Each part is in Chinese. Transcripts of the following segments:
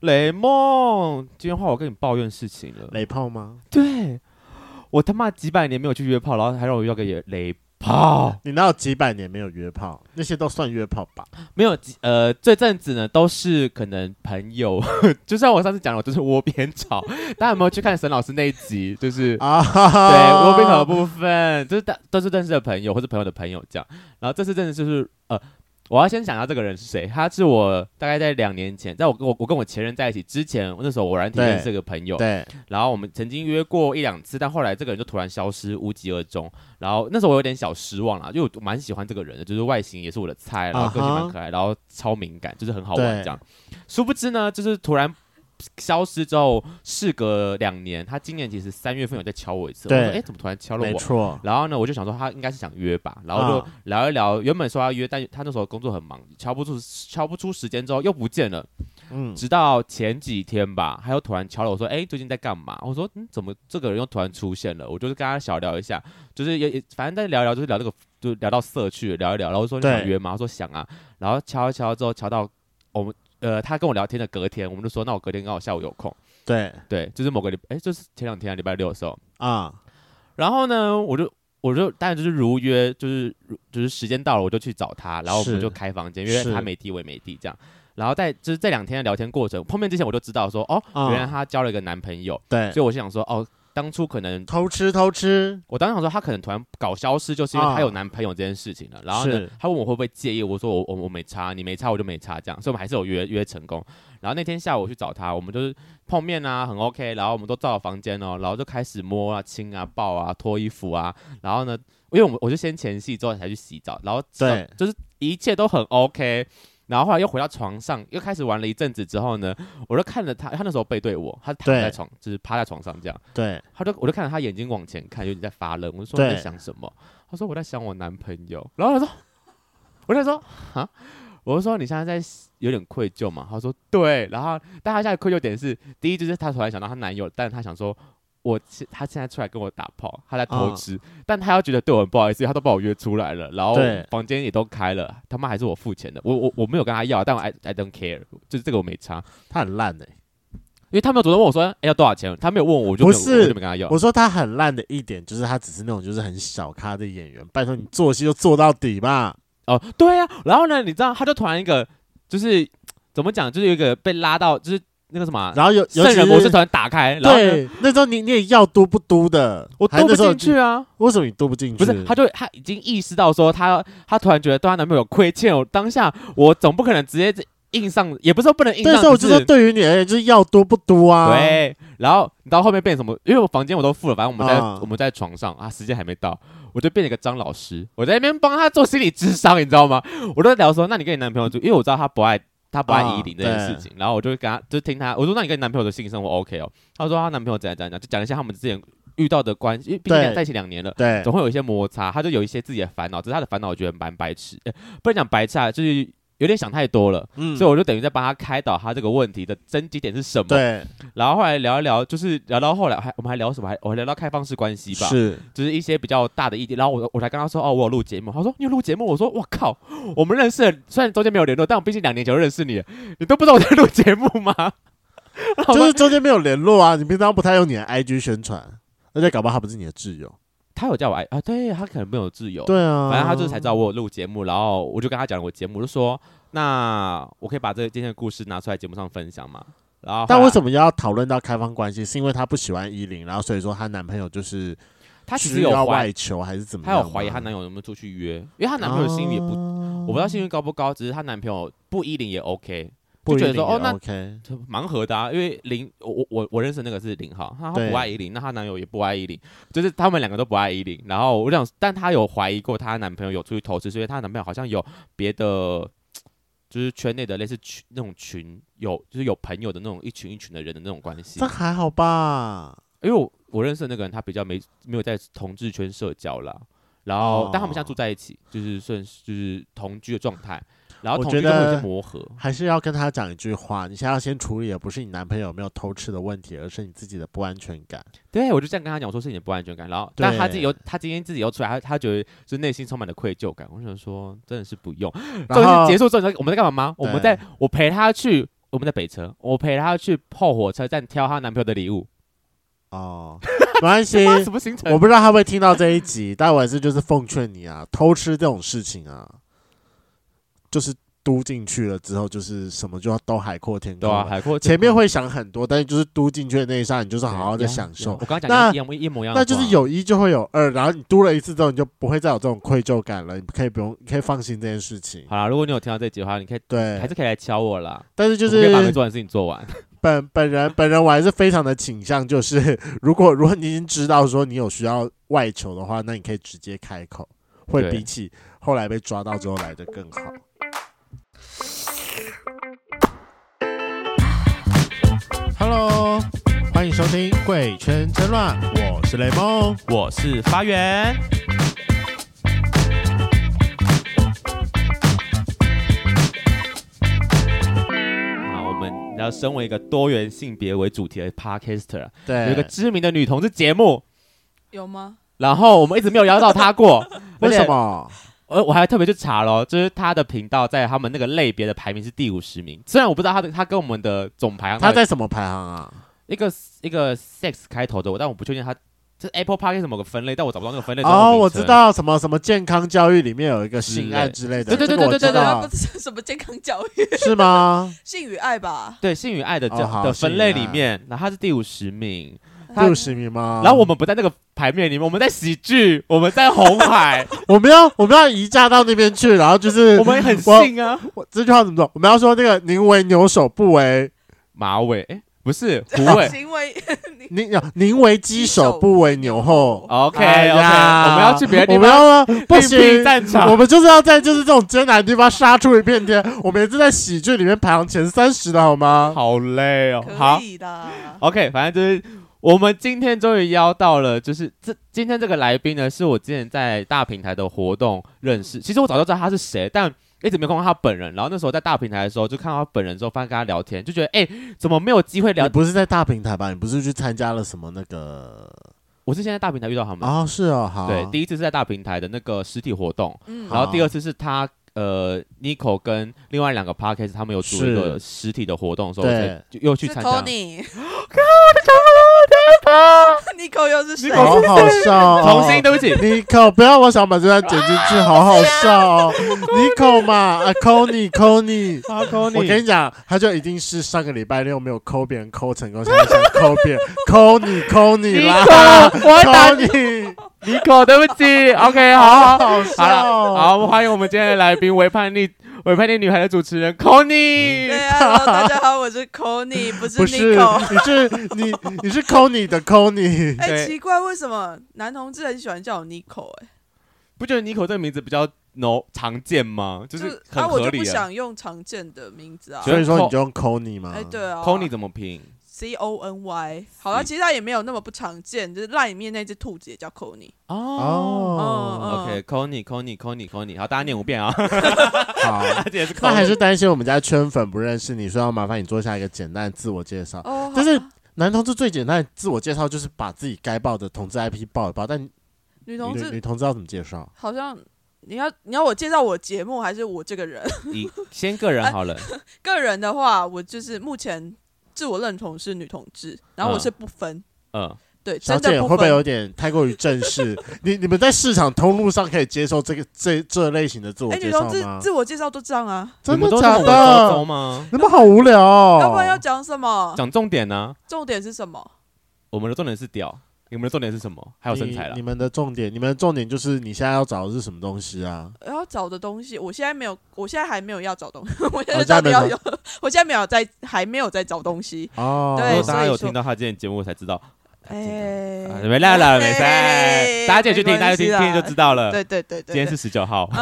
雷梦，今天话我跟你抱怨事情了。雷炮吗？对，我他妈几百年没有去约炮，然后还让我约个也雷炮。你哪有几百年没有约炮？那些都算约炮吧？没有，呃，这阵子呢都是可能朋友，就像我上次讲的，我就是窝边草。大家有没有去看沈老师那一集？就是啊，对，窝边草的部分，就是大都是认识的朋友或者朋友的朋友这样。然后这次真的就是呃。我要先想一下这个人是谁，他是我大概在两年前，在我跟我我跟我前任在一起之前，那时候偶然体认识个朋友，对，然后我们曾经约过一两次，但后来这个人就突然消失，无疾而终。然后那时候我有点小失望啦，因为我蛮喜欢这个人的，就是外形也是我的菜，然后个性蛮可爱，然后超敏感，就是很好玩这样。殊不知呢，就是突然。消失之后，事隔两年，他今年其实三月份有在敲我一次。我说，哎，怎么突然敲了我？没错。然后呢，我就想说他应该是想约吧，然后就聊一聊。原本说要约，但他那时候工作很忙，敲不出敲不出时间，之后又不见了。嗯。直到前几天吧，他又突然敲了我说，哎，最近在干嘛？我说，嗯，怎么这个人又突然出现了？我就是跟他小聊一下，就是也也反正在聊聊，就是聊这个，就聊到色去聊一聊。然后说你想约吗？他说想啊。然后敲一敲之后，敲到我们。呃，他跟我聊天的隔天，我们就说，那我隔天刚好下午有空。对对，就是某个礼，哎、欸，就是前两天礼拜六的时候啊。然后呢，我就我就当然就是如约，就是就是时间到了，我就去找他，然后我们就开房间，因为他没地，我也没地，这样。然后在就是这两天的聊天过程，碰面之前我就知道说，哦，啊、原来他交了一个男朋友。对，所以我就想说，哦。当初可能偷吃偷吃，我当时想说他可能突然搞消失，就是因为他有男朋友这件事情了。然后呢，他问我会不会介意，我说我我我没差，你没差我就没差这样，所以我们还是有约约成功。然后那天下午我去找他，我们就是碰面啊，很 OK。然后我们都到了房间哦，然后就开始摸啊、亲啊、抱啊、脱衣服啊。然后呢，因为我们我就先前戏之后才去洗澡，然后对，就是一切都很 OK。然后后来又回到床上，又开始玩了一阵子之后呢，我就看着他，他那时候背对我，他躺在床，就是趴在床上这样。对，他就我就看着他眼睛往前看，有点在发愣。我就说你在想什么？他说我在想我男朋友。然后他说，我就说啊，我就说你现在在有点愧疚嘛？他说对。然后但他现在愧疚点是，第一就是他突然想到他男友，但是他想说。我他现在出来跟我打炮，他在偷吃，哦、但他要觉得对我很不好意思，他都把我约出来了，然后房间也都开了，他妈还是我付钱的，我我我没有跟他要，但我 I I don't care，就是这个我没差，他很烂哎、欸，因为他没有主动问我说，哎、欸、要多少钱，他没有问我，我就，不是我就没跟他要。我说他很烂的一点就是他只是那种就是很小咖的演员，拜托你做戏就做到底吧。哦，对呀、啊，然后呢，你知道他就突然一个就是怎么讲，就是有一个被拉到就是。那个什么，然后有圣人模式突然打开，对，那时候你你也要嘟不嘟的，我嘟不进去啊，为什么你嘟不进去？不是，他就他已经意识到说他他突然觉得对他男朋友亏欠，我当下我总不可能直接硬上，也不是说不能硬上，但是我就说对于你而言就是要嘟不嘟啊。对，然后你到后面变什么？因为我房间我都付了，反正我们在我们在床上啊，时间还没到，我就变成一个张老师，我在那边帮他做心理智商，你知道吗？我都在聊说，那你跟你男朋友住，因为我知道他不爱。他不爱依林这件事情，哦、然后我就跟她就听她，我说，那你跟你男朋友的性生活 OK 哦？她说她男朋友怎样怎样讲，就讲一下他们之前遇到的关系，因为毕竟在一起两年了，对，总会有一些摩擦，她就有一些自己的烦恼，只是她的烦恼我觉得蛮白痴，欸、不能讲白痴啊，就是。有点想太多了，嗯，所以我就等于在帮他开导他这个问题的症结点是什么？对。然后后来聊一聊，就是聊到后来还我们还聊什么？还我还聊到开放式关系吧，是，就是一些比较大的议题。然后我我才跟他说，哦，我有录节目。他说你有录节目？我说我靠，我们认识了，虽然中间没有联络，但我毕竟两年前就认识你，你都不知道我在录节目吗？就是中间没有联络啊，你平常不太用你的 IG 宣传，而且搞不好他不是你的挚友。他有叫我爱啊，对他可能没有自由，对啊，反正他就是才知道我有录节目，然后我就跟他讲了我节目，就说那我可以把这个今天的故事拿出来节目上分享嘛？然后但为什么要讨论到开放关系？是因为她不喜欢依林，然后所以说她男朋友就是她其实有外求还是怎么样？她有怀疑她男友有没有出去约，因为她男朋友心里也不，啊、我不知道心率高不高，只是她男朋友不依林也 OK。就觉得说哦，那蛮合的啊，因为林，我我我认识那个是零号，他不爱依林，那她男友也不爱依林，就是他们两个都不爱依林。然后我想，但她有怀疑过她男朋友有出去投资，所以她男朋友好像有别的，就是圈内的类似群那种群，有就是有朋友的那种一群一群的人的那种关系。这还好吧？因为我我认识的那个人，他比较没没有在同志圈社交啦。然后、哦、但他们现在住在一起，就是算是就是同居的状态。然后我觉得磨合还是要跟他讲一句话，你现在要先处理的不是你男朋友有没有偷吃的问题，而是你自己的不安全感。对，我就这样跟他讲，我说是你的不安全感。然后，但他自己又他今天自己又出来，他他觉得就内心充满了愧疚感。我想说，真的是不用。然后结束之后，我们在干嘛吗？我们在我陪他去我们在北车，我陪他去后火车站挑她男朋友的礼物。哦，没关系，什么行程？我不知道他会不会听到这一集，但我还是就是奉劝你啊，偷吃这种事情啊，就是。嘟进去了之后，就是什么就要都海阔天空。对啊，海阔。前面会想很多，但是就是嘟进去的那一刹，你就是好好的享受。我刚刚讲那一模一模一样，那就是有一就会有二，然后你嘟了一次之后，你就不会再有这种愧疚感了。你可以不用，你可以放心这件事情。好啦，如果你有听到这集的话，你可以对，还是可以来敲我啦。但是就是可以把没做完的事情做完。本本人本人我还是非常的倾向，就是如果如果你已经知道说你有需要外求的话，那你可以直接开口，会比起后来被抓到之后来的更好。Hello，欢迎收听《贵圈真乱》，我是雷梦，我是发源。好，我们要身为一个多元性别为主题的 Podcaster，对，有一个知名的女同志节目，有吗？然后我们一直没有邀到她过，为什么？呃，我还特别去查了，就是他的频道在他们那个类别的排名是第五十名。虽然我不知道他的他跟我们的总排行，他在什么排行啊？一个一个 sex 开头的，但我不确定他这 Apple Podcast 某个分类，但我找不到那个分类。哦，我知道什么什么健康教育里面有一个性爱之类的，对对对对对对对，不是什么健康教育 是吗？性与爱吧？对，性与爱的这的分类里面，然后他是第五十名。六十名吗？然后我们不在那个牌面里面，我们在喜剧，我们在红海，我们要我们要移驾到那边去，然后就是我们很信啊。这句话怎么说？我们要说那个宁为牛首，不为马尾，哎，不是虎尾，宁为宁宁为鸡首，不为牛后。OK OK，我们要去别的地方，我们要不行，战场，我们就是要在就是这种艰难的地方杀出一片天。我们也是在喜剧里面排行前三十的好吗？好累哦，好，OK，反正就是。我们今天终于邀到了，就是这今天这个来宾呢，是我之前在大平台的活动认识。其实我早就知道他是谁，但一直没看到他本人。然后那时候在大平台的时候，就看到他本人之后，发现跟他聊天，就觉得哎，怎么没有机会聊？你不是在大平台吧？你不是去参加了什么那个？我是现在大平台遇到他们哦，是哦，好。对，第一次是在大平台的那个实体活动，嗯，然后第二次是他呃，Nico 跟另外两个 Podcast 他们有组一个实体的活动的时候，对，就又去参加。Nico 又是谁？好好笑！重新，对不起，Nico，不要，我想把这段剪进去，好好笑哦。Nico 嘛，啊，Kony，Kony，啊，Kony，我跟你讲，他就一定是上个礼拜六没有抠别人抠成功，现在想抠别人，Kony，Kony 啦，Nico，Nico，对不起，OK，好，好了，好，我们欢迎我们今天的来宾，为叛逆。委派你女孩的主持人 Kony，对啊，大家好，我是 c o n y 不是 Nico，你是你你是 c o n y 的 c o n y 哎，奇怪，为什么男同志很喜欢叫我 Nico？哎，不觉得 Nico 这个名字比较 no 常见吗？就是很合理。我就不想用常见的名字啊，所以说你就用 c o n y 吗？哎，对啊 c o n y 怎么拼？C O N Y，好了，其实它也没有那么不常见，就是赖里面那只兔子也叫 c o n y 哦。，OK，Conny，Conny，Conny，Conny，好，大家念五遍啊。好，那还是担心我们家圈粉不认识你，所以要麻烦你做下一个简单的自我介绍。哦，就是男同志最简单的自我介绍就是把自己该报的同志 IP 报一报，但女同志女同志要怎么介绍？好像你要你要我介绍我节目还是我这个人？你先个人好了。个人的话，我就是目前。自我认同是女同志，然后我是不分，嗯，嗯对，小姐会不会有点太过于正式？你你们在市场通路上可以接受这个这这类型的自我介绍吗？欸、女同志自我介绍都这样啊？真的假的？吗？你们好无聊哦！要不然要讲什么？讲重点呢、啊？重点是什么？我们的重点是屌。你们的重点是什么？还有身材了。你们的重点，你们的重点就是你现在要找的是什么东西啊？要找的东西，我现在没有，我现在还没有要找东西。我现在要有，我现在没有在，还没有在找东西。哦，对，大家有听到他今天节目才知道。哎，没来了，没事。大家就去听，大家听听就知道了。对对对对，今天是十九号。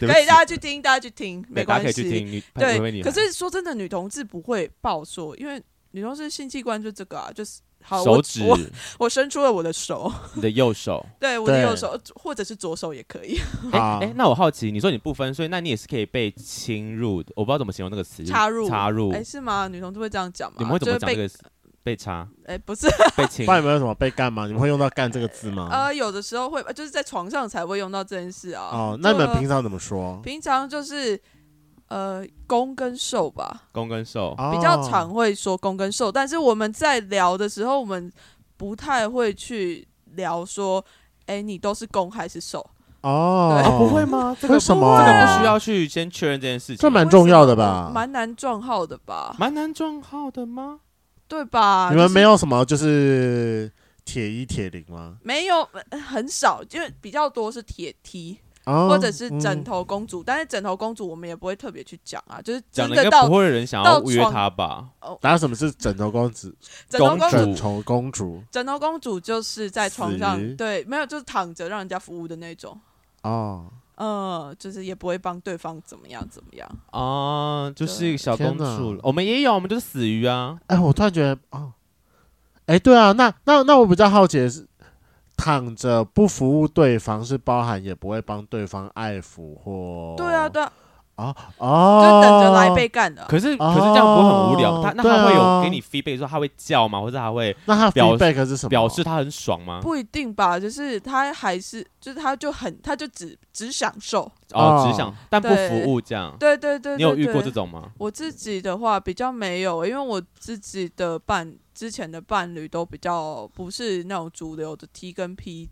可以，大家去听，大家去听，没关系。可以去听。对，可是说真的，女同志不会爆说，因为女同志性器官就这个啊，就是。好，手指我我，我伸出了我的手，你的右手，对，我的右手，或者是左手也可以。哎哎、欸欸，那我好奇，你说你不分，所以那你也是可以被侵入的，我不知道怎么形容那个词，插入，插入，哎、欸，是吗？女同志会这样讲吗？你们会怎么讲这个被，被插？哎、欸，不是被 侵，不然有没有什么被干吗？你们会用到“干”这个字吗？呃，有的时候会，就是在床上才会用到这件事啊。哦，那你们平常怎么说？平常就是。呃，攻跟受吧，攻跟受比较常会说攻跟受，但是我们在聊的时候，我们不太会去聊说，哎、欸，你都是攻还是受？哦，啊、不会吗？这个什么？这个不需要去先确认这件事情，这蛮重要的吧？蛮难撞号的吧？蛮难撞号的吗？对吧？你们没有什么就是铁一铁零吗？没有，很少，因为比较多是铁或者是枕头公主，嗯、但是枕头公主我们也不会特别去讲啊，就是讲的到不会有人想要约她吧？大家什么是 枕头公主？枕头公主，枕头公主，枕头公主就是在床上，对，没有就是躺着让人家服务的那种。哦，嗯，就是也不会帮对方怎么样怎么样。哦，就是一个小公主。我们也有，我们就是死鱼啊。哎，我突然觉得，哦，哎，对啊，那那那我比较好奇的是。躺着不服务对方是包含也不会帮对方爱抚或对啊对啊哦哦，就等着来被干的。可是可是这样不会很无聊？他那他会有给你 feedback 说他会叫吗？或者他会那他 feedback 是什么？表示他很爽吗？不一定吧，就是他还是就是他就很他就只只享受哦，只享但不服务这样。对对对，你有遇过这种吗？我自己的话比较没有，因为我自己的伴之前的伴侣都比较不是那种主流的 T 跟 P。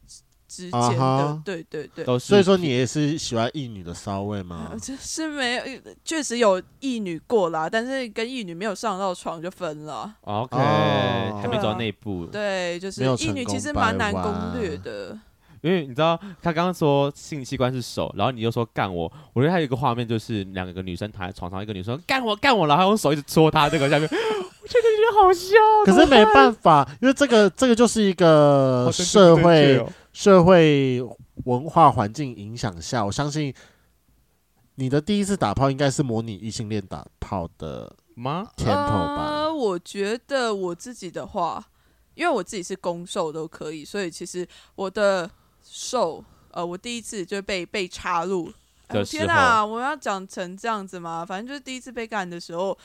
之间的，uh huh. 对对对，所以说你也是喜欢异女的骚味吗？就、呃、是没有，确实有异女过啦，但是跟异女没有上到床就分了。OK，、oh. 还没走到那一步。对，就是异女其实蛮难攻略的，因为你知道他刚刚说性器官是手，然后你又说干我，我觉得还有一个画面就是两个女生躺在床上，一个女生干我干我，然后用手一直戳她这个下面。我觉得好笑，可是没办法，因为这个这个就是一个社会、哦、社会文化环境影响下，我相信你的第一次打炮应该是模拟异性恋打炮的吗？Tempo 吧？呃，我觉得我自己的话，因为我自己是攻受都可以，所以其实我的受呃，我第一次就被被插入。哎、天哪，我要讲成这样子吗？反正就是第一次被干的时候，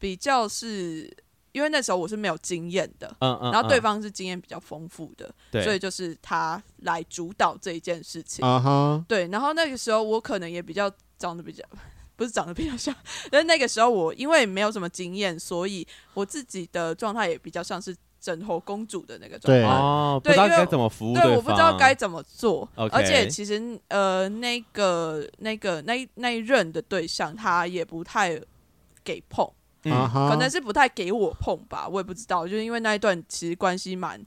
比较是。因为那时候我是没有经验的，嗯嗯，然后对方是经验比较丰富的，对，所以就是他来主导这一件事情，啊哈，对。然后那个时候我可能也比较长得比较，不是长得比较像，但是那个时候我因为没有什么经验，所以我自己的状态也比较像是枕头公主的那个状态，对，不知道该怎么服务，对，我不知道该怎么做，而且其实呃，那个那个那那一任的对象他也不太给碰。嗯，可能是不太给我碰吧，我也不知道，就是因为那一段其实关系蛮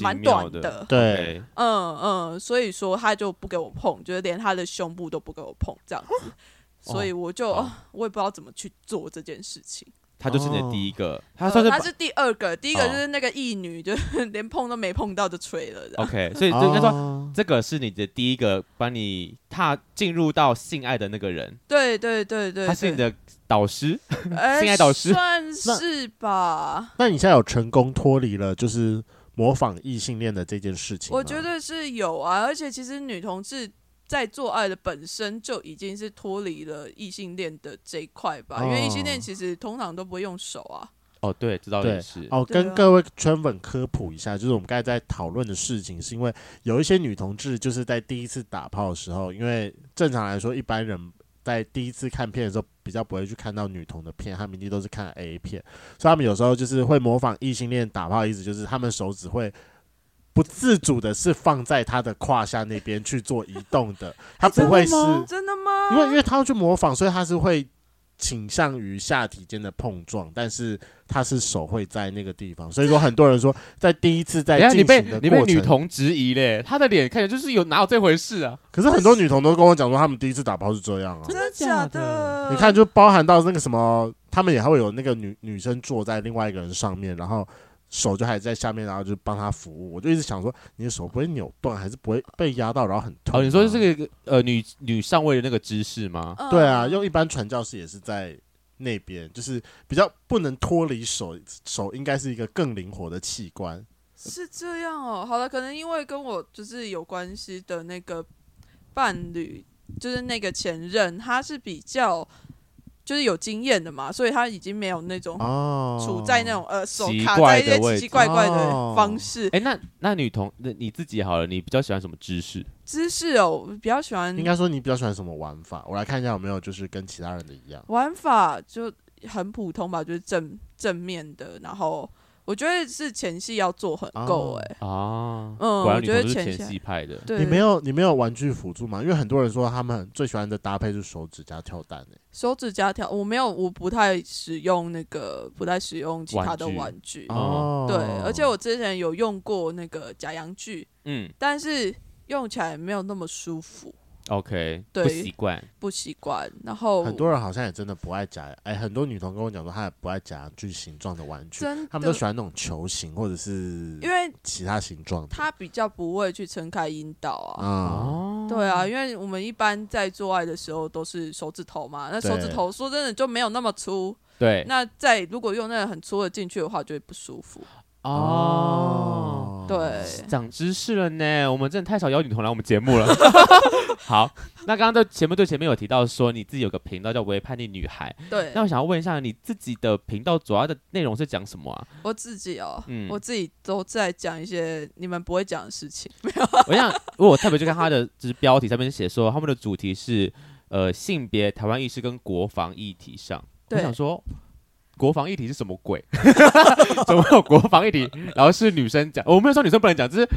蛮短的，对，嗯嗯，所以说他就不给我碰，就是连他的胸部都不给我碰这样子，所以我就我也不知道怎么去做这件事情。他就是你的第一个，他算是他是第二个，第一个就是那个异女，就是连碰都没碰到就吹了。OK，所以就应该说这个是你的第一个帮你踏进入到性爱的那个人。对对对对，他是你的。导师，欸、性爱导师算是吧。那你现在有成功脱离了就是模仿异性恋的这件事情？我觉得是有啊，而且其实女同志在做爱的本身就已经是脱离了异性恋的这一块吧，哦、因为异性恋其实通常都不会用手啊。哦，对，知道也是。哦，跟各位圈粉科普一下，就是我们刚才在讨论的事情，是因为有一些女同志就是在第一次打炮的时候，因为正常来说一般人。在第一次看片的时候，比较不会去看到女同的片，他们一定都是看 A 片，所以他们有时候就是会模仿异性恋打炮，意思就是他们手指会不自主的是放在他的胯下那边去做移动的，他不会是真的吗？因为因为他要去模仿，所以他是会。倾向于下体间的碰撞，但是他是手会在那个地方，所以说很多人说在第一次在 进行的过程，你被女童质疑嘞，他的脸看起来就是有哪有这回事啊？可是很多女童都跟我讲说，他们第一次打包是这样啊，真的假的？你看，就包含到那个什么，他们也还会有那个女女生坐在另外一个人上面，然后。手就还在下面，然后就帮他服务。我就一直想说，你的手不会扭断，还是不会被压到，然后很痛。哦，你说这个呃女女上位的那个姿势吗？嗯、对啊，用一般传教士也是在那边，就是比较不能脱离手，手应该是一个更灵活的器官。是这样哦。好了，可能因为跟我就是有关系的那个伴侣，就是那个前任，他是比较就是有经验的嘛，所以他已经没有那种处在那种、哦、呃手卡在一些奇奇怪怪的方式。哎、哦欸，那那女同那你自己好了，你比较喜欢什么姿势？姿势哦，我比较喜欢。应该说你比较喜欢什么玩法？我来看一下有没有就是跟其他人的一样。玩法就很普通吧，就是正正面的，然后。我觉得是前戏要做很够哎、欸、啊，嗯，果然我觉得前戏派的。对，你没有你没有玩具辅助吗？因为很多人说他们最喜欢的搭配是手指加跳蛋、欸、手指加跳，我没有，我不太使用那个，不太使用其他的玩具。哦，对，而且我之前有用过那个假阳具，嗯，但是用起来没有那么舒服。OK，对，不习惯，不习惯。然后很多人好像也真的不爱夹，哎，很多女童跟我讲说，她也不爱夹具形状的玩具，他们都喜欢那种球形或者是因为其他形状。她比较不会去撑开阴道啊，哦，对啊，因为我们一般在做爱的时候都是手指头嘛，那手指头说真的就没有那么粗，对。那在如果用那个很粗的进去的话，就会不舒服。哦，对，长知识了呢。我们真的太少邀女同来我们节目了。好，那刚刚在前面对前面有提到说你自己有个频道叫“微叛逆女孩”，对。那我想要问一下，你自己的频道主要的内容是讲什么啊？我自己哦，嗯，我自己都在讲一些你们不会讲的事情。没有，我想，如果我特别去看他的就是标题上面写说他们的主题是呃性别、台湾意识跟国防议题上，我想说。国防议题是什么鬼？怎么会有国防议题？然后是女生讲，我没有说女生不能讲，只是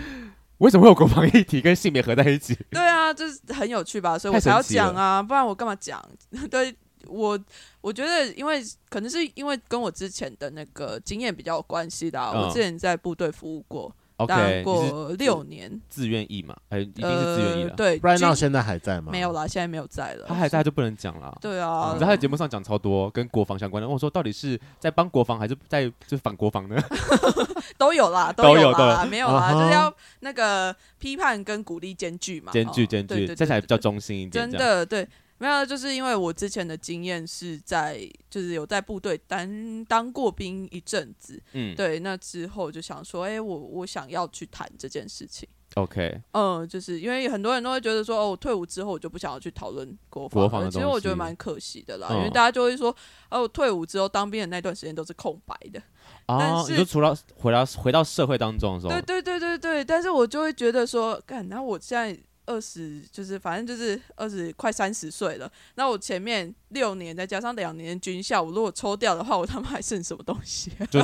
为什么会有国防议题跟性别合在一起？对啊，就是很有趣吧，所以我才要讲啊，不然我干嘛讲？对我，我觉得因为可能是因为跟我之前的那个经验比较有关系的，嗯、我之前在部队服务过。当过六年，自愿意嘛，哎，一定是自愿役了。对，不然那现在还在吗？没有啦，现在没有在了。他还在就不能讲了。对啊，你知道他在节目上讲超多跟国防相关的。我说到底是在帮国防还是在就反国防呢？都有啦，都有啦，没有啦，就是要那个批判跟鼓励兼具嘛，兼具兼具，这才比较中心一点。真的对。没有，就是因为我之前的经验是在，就是有在部队当当过兵一阵子，嗯，对，那之后就想说，哎、欸，我我想要去谈这件事情。OK，嗯，就是因为很多人都会觉得说，哦，我退伍之后我就不想要去讨论国防，国防的，其实我觉得蛮可惜的啦，嗯、因为大家就会说，哦，我退伍之后当兵的那段时间都是空白的。啊，但是你就除了回到回到社会当中的时候，对对对对对，但是我就会觉得说，干，那我现在。二十就是反正就是二十快三十岁了，那我前面六年再加上两年军校，我如果抽掉的话，我他妈还剩什么东西？就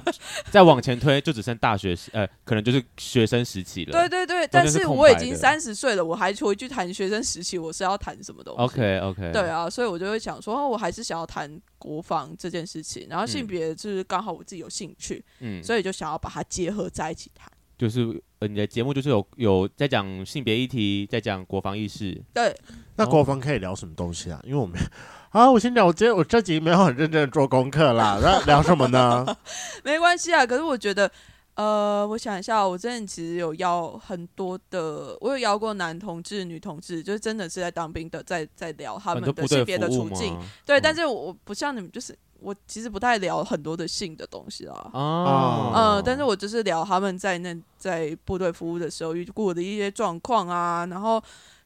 再往前推，就只剩大学时，呃，可能就是学生时期了。对对对，但是我已经三十岁了，我还回去谈学生时期，我是要谈什么东西？OK OK，对啊，所以我就会想说，我还是想要谈国防这件事情，然后性别就是刚好我自己有兴趣，嗯，所以就想要把它结合在一起谈。就是呃，你的节目就是有有在讲性别议题，在讲国防意识。对，那国防可以聊什么东西啊？因为我们啊，我先聊，我今天我这集没有很认真的做功课啦。那 聊什么呢？没关系啊，可是我觉得，呃，我想一下，我之前其实有邀很多的，我有邀过男同志、女同志，就是真的是在当兵的，在在聊他们的性别的处境。对，嗯、但是我不像你们，就是。我其实不太聊很多的性的东西啦，哦，呃，但是我就是聊他们在那在部队服务的时候遇过的一些状况啊，然后。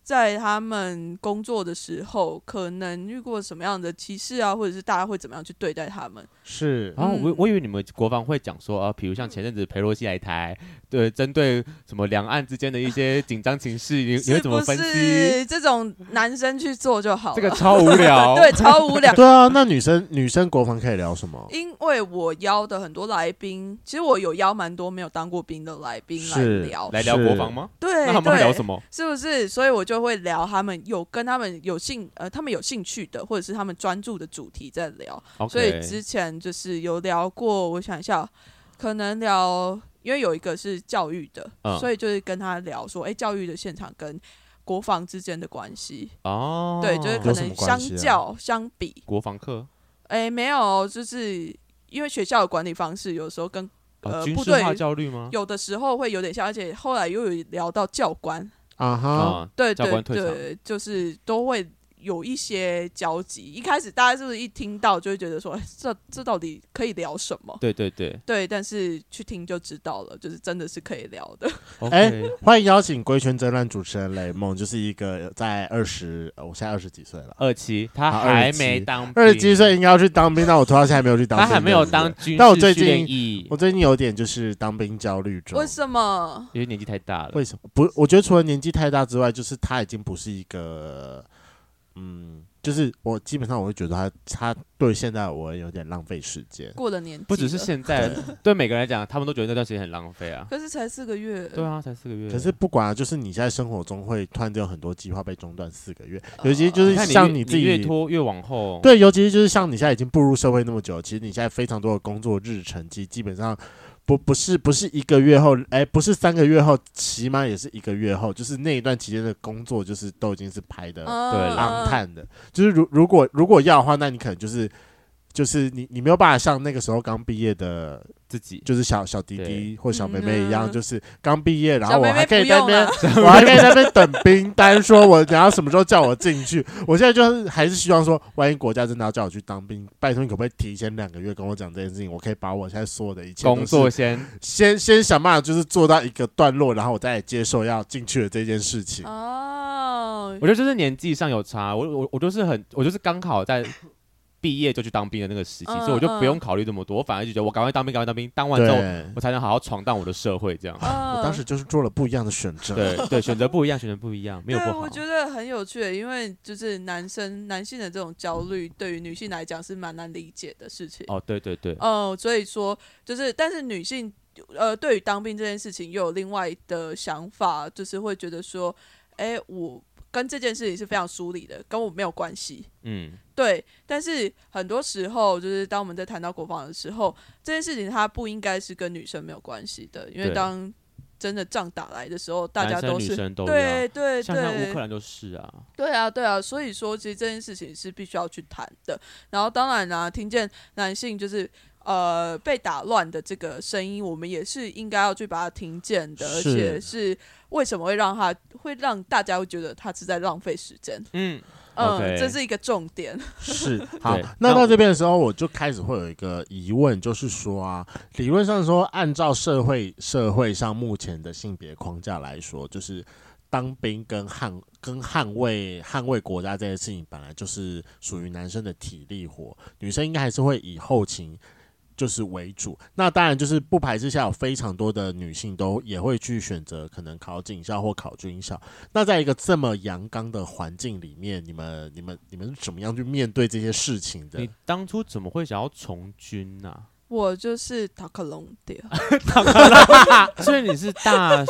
在他们工作的时候，可能遇过什么样的歧视啊，或者是大家会怎么样去对待他们？是，然后我我以为你们国防会讲说啊，比如像前阵子裴洛西来台，对，针对什么两岸之间的一些紧张情势，你 你会怎么分析？是这种男生去做就好，这个超无聊，对，超无聊。对啊，那女生女生国防可以聊什么？因为我邀的很多来宾，其实我有邀蛮多没有当过兵的来宾来聊，来聊国防吗？对，那他们聊什么？是不是？所以我就。会聊他们有跟他们有兴呃，他们有兴趣的，或者是他们专注的主题在聊。所以之前就是有聊过，我想一下，可能聊，因为有一个是教育的，嗯、所以就是跟他聊说，哎、欸，教育的现场跟国防之间的关系。哦，对，就是可能相较、啊、相比国防课，哎、欸，没有，就是因为学校的管理方式有时候跟、哦、呃军事化教育吗？有的时候会有点像，而且后来又有聊到教官。啊哈，对对对，就是都会有一些交集。一开始大家是不是一听到就会觉得说，这这到底可以聊什么？对对对对，但是去听就知道了，就是真的是可以聊的。哎、欸，欢迎邀请规圈争乱主持人雷梦，就是一个在二十，我现在二十几岁了，二七，他还没当兵，二十七岁应该要去当兵，但我拖到现在还没有去当兵，他还没有当军，但我最近我最近有点就是当兵焦虑中。为什么？因为年纪太大了。为什么？不，我觉得除了年纪太大之外，就是他已经不是一个，嗯，就是我基本上我会觉得他，他对现在我有点浪费时间。过了年纪了，不只是现在，对每个人来讲，他们都觉得那段时间很浪费啊。可是才四个月。对啊，才四个月。可是不管啊，就是你现在生活中会突然间有很多计划被中断四个月，尤其就是像你自己越拖越往后。对，尤其是就是像你现在已经步入社会那么久，其实你现在非常多的工作日程，其实基本上。不不是不是一个月后，哎、欸，不是三个月后，起码也是一个月后，就是那一段期间的工作，就是都已经是排的，对，浪探的，就是如如果如果要的话，那你可能就是就是你你没有办法像那个时候刚毕业的。自己就是小小弟弟或小妹妹一样，就是刚毕业，然后我还可以在那边，我还可以在那边等兵单，说我等下什么时候叫我进去。我现在就是还是希望说，万一国家真的要叫我去当兵，拜托你可不可以提前两个月跟我讲这件事情？我可以把我现在所有的一切工作先先先想办法，就是做到一个段落，然后我再接受要进去的这件事情。哦，我觉得就是年纪上有差，我我我就是很，我就是刚好在。毕业就去当兵的那个时期，嗯、所以我就不用考虑这么多，我反而就觉得我赶快当兵，赶快当兵，当完之后我才能好好闯荡我的社会。这样，嗯、我当时就是做了不一样的选择。对对，选择不一样，选择不一样，没有不好。我觉得很有趣，因为就是男生男性的这种焦虑，对于女性来讲是蛮难理解的事情。哦，对对对。哦、嗯，所以说就是，但是女性呃，对于当兵这件事情又有另外的想法，就是会觉得说，哎，我。跟这件事情是非常疏离的，跟我没有关系。嗯，对。但是很多时候，就是当我们在谈到国防的时候，这件事情它不应该是跟女生没有关系的，因为当真的仗打来的时候，大家都是都 对对对，像像乌克兰都是啊。对啊，对啊。所以说，其实这件事情是必须要去谈的。然后，当然呢、啊，听见男性就是呃被打乱的这个声音，我们也是应该要去把它听见的，而且是。为什么会让他会让大家会觉得他是在浪费时间？嗯嗯，okay. 这是一个重点。是 好，那到这边的时候，我就开始会有一个疑问，就是说啊，理论上说，按照社会社会上目前的性别框架来说，就是当兵跟捍跟捍卫捍卫国家这件事情，本来就是属于男生的体力活，女生应该还是会以后勤。就是为主，那当然就是不排斥下有非常多的女性都也会去选择可能考警校或考军校。那在一个这么阳刚的环境里面，你们、你们、你们怎么样去面对这些事情的？你当初怎么会想要从军呢、啊？我就是塔克隆的，所以你是大，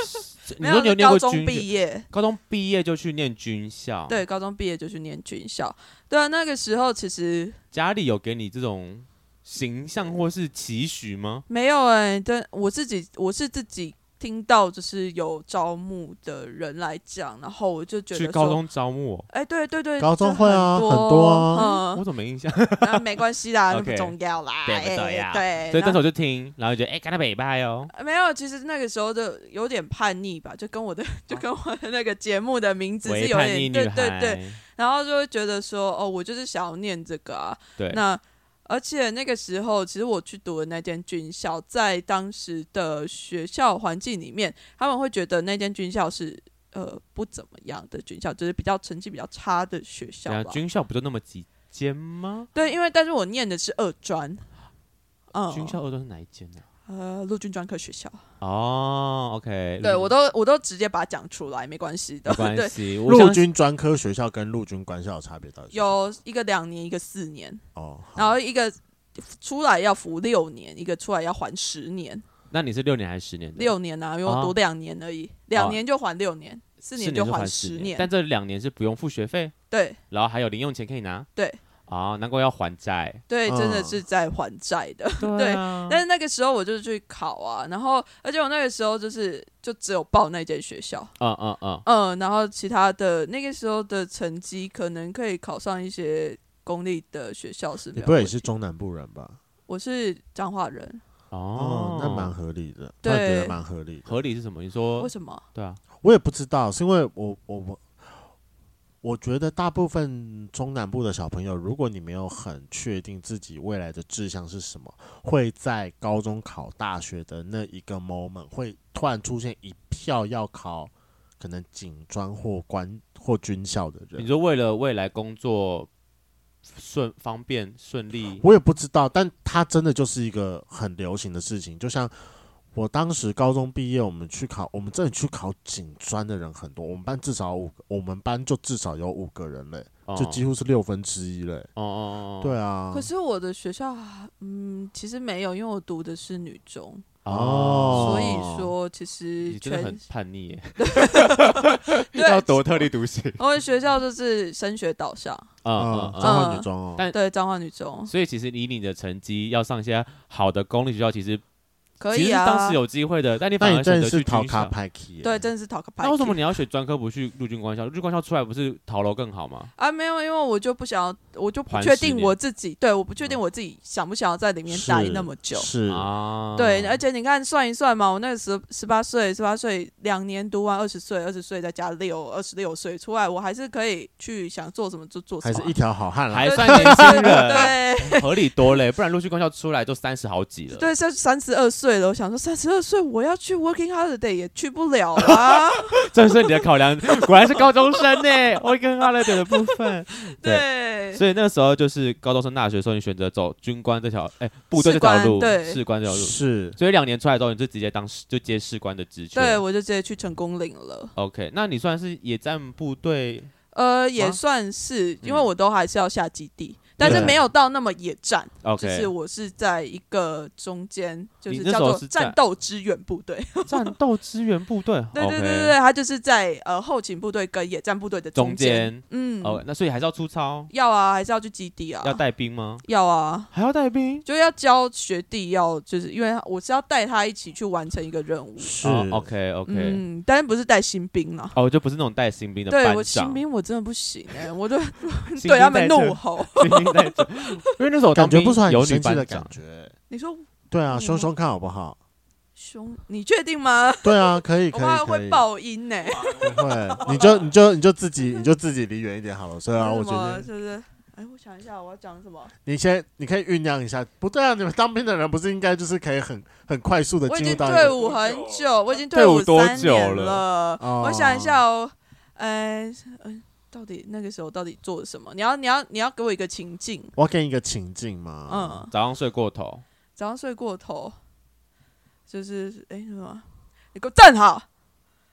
你说你有念过军？高中毕业，高中毕业就去念军校。对，高中毕业就去念军校。对啊，那个时候其实家里有给你这种。形象或是期许吗？没有哎、欸，但我自己我是自己听到就是有招募的人来讲，然后我就觉得去高中招募，哎、欸，对对对，高中会啊，很多，很多啊，嗯、我怎么没印象？那 没关系啦，Okay, 不重要啦，对呀？对，所以当时我就听，然后就觉得哎，跟他北派哦，没有，其实那个时候就有点叛逆吧，就跟我的 就跟我的那个节目的名字是有点对对对，然后就会觉得说哦，我就是想要念这个啊，对，那。而且那个时候，其实我去读的那间军校，在当时的学校环境里面，他们会觉得那间军校是呃不怎么样的军校，就是比较成绩比较差的学校吧。军校不就那么几间吗？对，因为但是我念的是二专。嗯，军校二专是哪一间呢？呃，陆军专科学校哦，OK，对我都我都直接把它讲出来，没关系的，没关系。陆军专科学校跟陆军官校有差别到底？有一个两年，一个四年哦，然后一个出来要服六年，一个出来要还十年。那你是六年还是十年？六年啊，因为我读两年而已，两年就还六年，四年就还十年。但这两年是不用付学费，对，然后还有零用钱可以拿，对。啊，难怪要还债。对，真的是在还债的。嗯、对，但是那个时候我就去考啊，然后而且我那个时候就是就只有报那间学校。嗯嗯嗯。嗯，然后其他的那个时候的成绩可能可以考上一些公立的学校是。你不会也是中南部人吧？我是彰化人。哦，那蛮合理的。对，蛮合理的。合理是什么？你说为什么？对啊，我也不知道，是因为我我我。我觉得大部分中南部的小朋友，如果你没有很确定自己未来的志向是什么，会在高中考大学的那一个 moment，会突然出现一票要考可能警专或官或军校的人。你说为了未来工作顺方便顺利，我也不知道，但他真的就是一个很流行的事情，就像。我当时高中毕业，我们去考，我们这里去考警专的人很多，我们班至少五个，我们班就至少有五个人嘞，哦、就几乎是六分之一嘞。哦哦哦，对啊。可是我的学校，嗯，其实没有，因为我读的是女中哦，所以说其实你真的很叛逆耶 对，要多特立独行。我们学校就是升学导向，嗯，彰化女中哦，但对彰化女中，所以其实以你的成绩要上一些好的公立学校，其实。可以啊，当时有机会的，但你反而选择去军校。对，真的是逃卡派。那为什么你要选专科，不去陆军官校？陆军官校出来不是逃楼更好吗？啊，没有，因为我就不想要，我就不确定我自己，对，我不确定我自己想不想要在里面待那么久。是啊，对，而且你看算一算嘛，我那个时十八岁，十八岁两年读完二十岁，二十岁再加六，二十六岁出来，我还是可以去想做什么就做什么，还是一条好汉，还算年轻人，对，合理多嘞。不然陆军官校出来都三十好几了，对，三三十二岁了，我想说三十。二岁我要去 working holiday 也去不了啊！这是你的考量，果然是高中生呢。working holiday 的部分，对，对所以那个时候就是高中生大学的时候，你选择走军官这条，哎、欸，部队这条路，对，士官这条路是。所以两年出来之后，你就直接当就接士官的职缺，对，我就直接去成功岭了。OK，那你算是野战部队？呃，也算是，因为我都还是要下基地。但是没有到那么野战，就是我是在一个中间，就是叫做战斗支援部队。战斗支援部队，对对对对，他就是在呃后勤部队跟野战部队的中间。嗯，哦，那所以还是要出操？要啊，还是要去基地啊？要带兵吗？要啊，还要带兵，就要教学弟，要就是因为我是要带他一起去完成一个任务。是，OK OK，嗯，但是不是带新兵了？哦，就不是那种带新兵的班长。对，我新兵我真的不行哎，我就 对他们怒吼。因为那时候感觉不出来有女班的感觉。你说对啊，凶凶看好不好？凶，你确定吗？对啊，可以 可以。我怕会爆音呢。不会，你就 你就你就自己你就自己离远一点好了。所以啊，我觉得是不是？哎，我想一下，我要讲什么？你先，你可以酝酿一下。不对啊，你们当兵的人不是应该就是可以很很快速的进入到？退伍很久，我已经退伍多久了？我想一下哦，哎，嗯。到底那个时候到底做了什么？你要你要你要给我一个情境，我要给你一个情境吗？嗯，早上睡过头，早上睡过头，就是哎、欸、什么？你给我站好，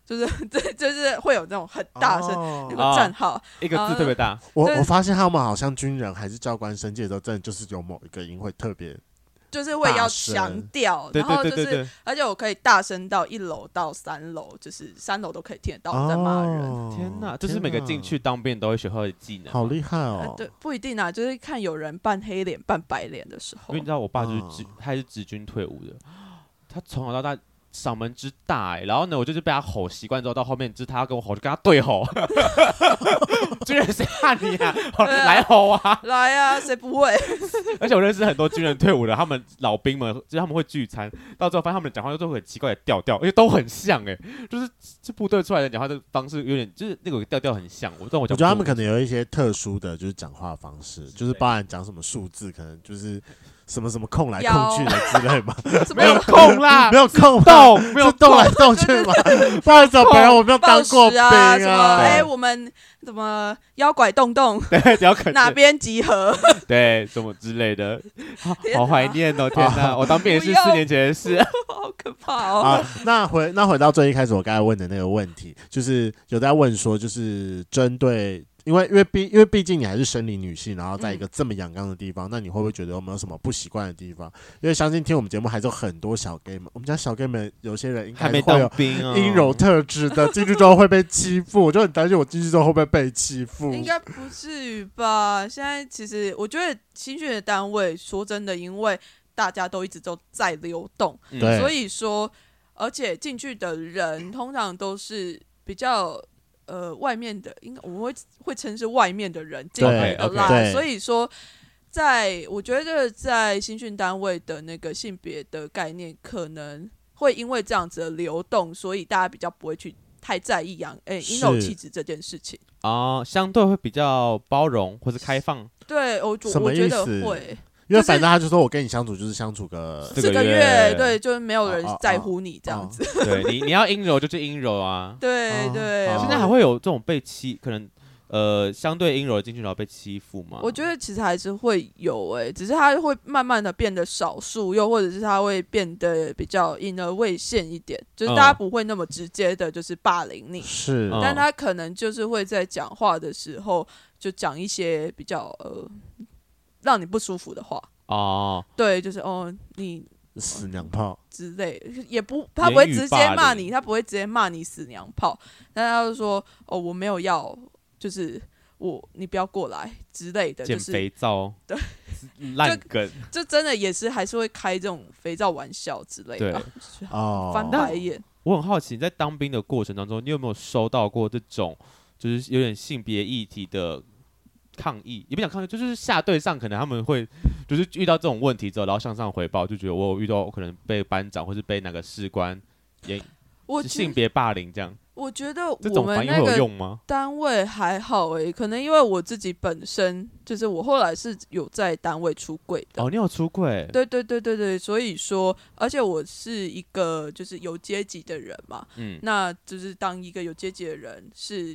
就是 对，就是会有那种很大声，哦、你给我站好，哦、一个字特别大。我我发现他们好像军人还是教官升阶的时候，真的就是有某一个音会特别。就是会要强调，然后就是，而且我可以大声到一楼到三楼，就是三楼都可以听得到我在骂人。天哪，就是每个进去当兵都会学会的技能，好厉害哦！对，不一定啊，就是看有人扮黑脸、扮白脸的时候。因为你知道，我爸就是直，他是直军退伍的，他从小到大。嗓门之大哎、欸，然后呢，我就是被他吼习惯之后，到后面就是他要跟我吼，就跟他对吼。军人谁怕你啊？来吼啊！来啊！谁不会？而且我认识很多军人退伍的，他们老兵们就是他们会聚餐，到最后发现他们讲话都会很奇怪的调调，因为都很像哎、欸，就是这部队出来的讲话的方式有点就是那个调调很像。我我觉得他们可能有一些特殊的就是讲话方式，就是包含讲什么数字，可能就是。什么什么空来空去的之类吗？没有空啦，没有空动，没有动来动去吗？不好意思，朋友，我没有当过兵啊。哎，我们怎么腰拐洞洞？对，要哪边集合？对，什么之类的，好怀念哦！天哪，我当兵也是四年前的事，好可怕哦。啊，那回那回到最一开始我刚才问的那个问题，就是有在问说，就是针对。因为因为毕因为毕竟你还是生理女性，然后在一个这么阳刚的地方，嗯、那你会不会觉得有没有什么不习惯的地方？因为相信听我们节目还是有很多小 gay 们，我们家小 gay 们有些人应该会有阴柔特质的，进去之后会被欺负，我就很担心我进去之后会不会被欺负。应该不至于吧？现在其实我觉得新训的单位，说真的，因为大家都一直都在流动，嗯、所以说，而且进去的人通常都是比较。呃，外面的应该我们会会称是外面的人进来的啦，okay, okay, 所以说，在我觉得在新训单位的那个性别的概念，可能会因为这样子的流动，所以大家比较不会去太在意阳诶阴柔气质这件事情。啊，相对会比较包容或是开放。对，我我觉得会。因为反正他就说，我跟你相处就是相处个四个月，对，就是没有人在乎你这样子。对你，你要阴柔就去阴柔啊。对对。现在还会有这种被欺，可能呃相对阴柔进去然后被欺负吗？我觉得其实还是会有诶，只是他会慢慢的变得少数，又或者是他会变得比较隐而未现一点，就是大家不会那么直接的，就是霸凌你。是。但他可能就是会在讲话的时候就讲一些比较呃。让你不舒服的话。哦，对，就是哦，你死娘炮。之类，也不，他不会直接骂你，他不会直接骂你死娘炮，但他就说哦，我没有要，就是我，你不要过来之类的，就是肥皂，对，烂梗，就真的也是还是会开这种肥皂玩笑之类的，哦，翻白眼。我很好奇，在当兵的过程当中，你有没有收到过这种，就是有点性别议题的？抗议也不想抗议，就是下对上可能他们会就是遇到这种问题之后，然后向上回报，就觉得我有遇到可能被班长或是被哪个士官也我性别霸凌这样。我觉得我们那个单位还好诶、欸，可能因为我自己本身就是我后来是有在单位出柜的。哦，你有出柜？对对对对对，所以说，而且我是一个就是有阶级的人嘛，嗯，那就是当一个有阶级的人是。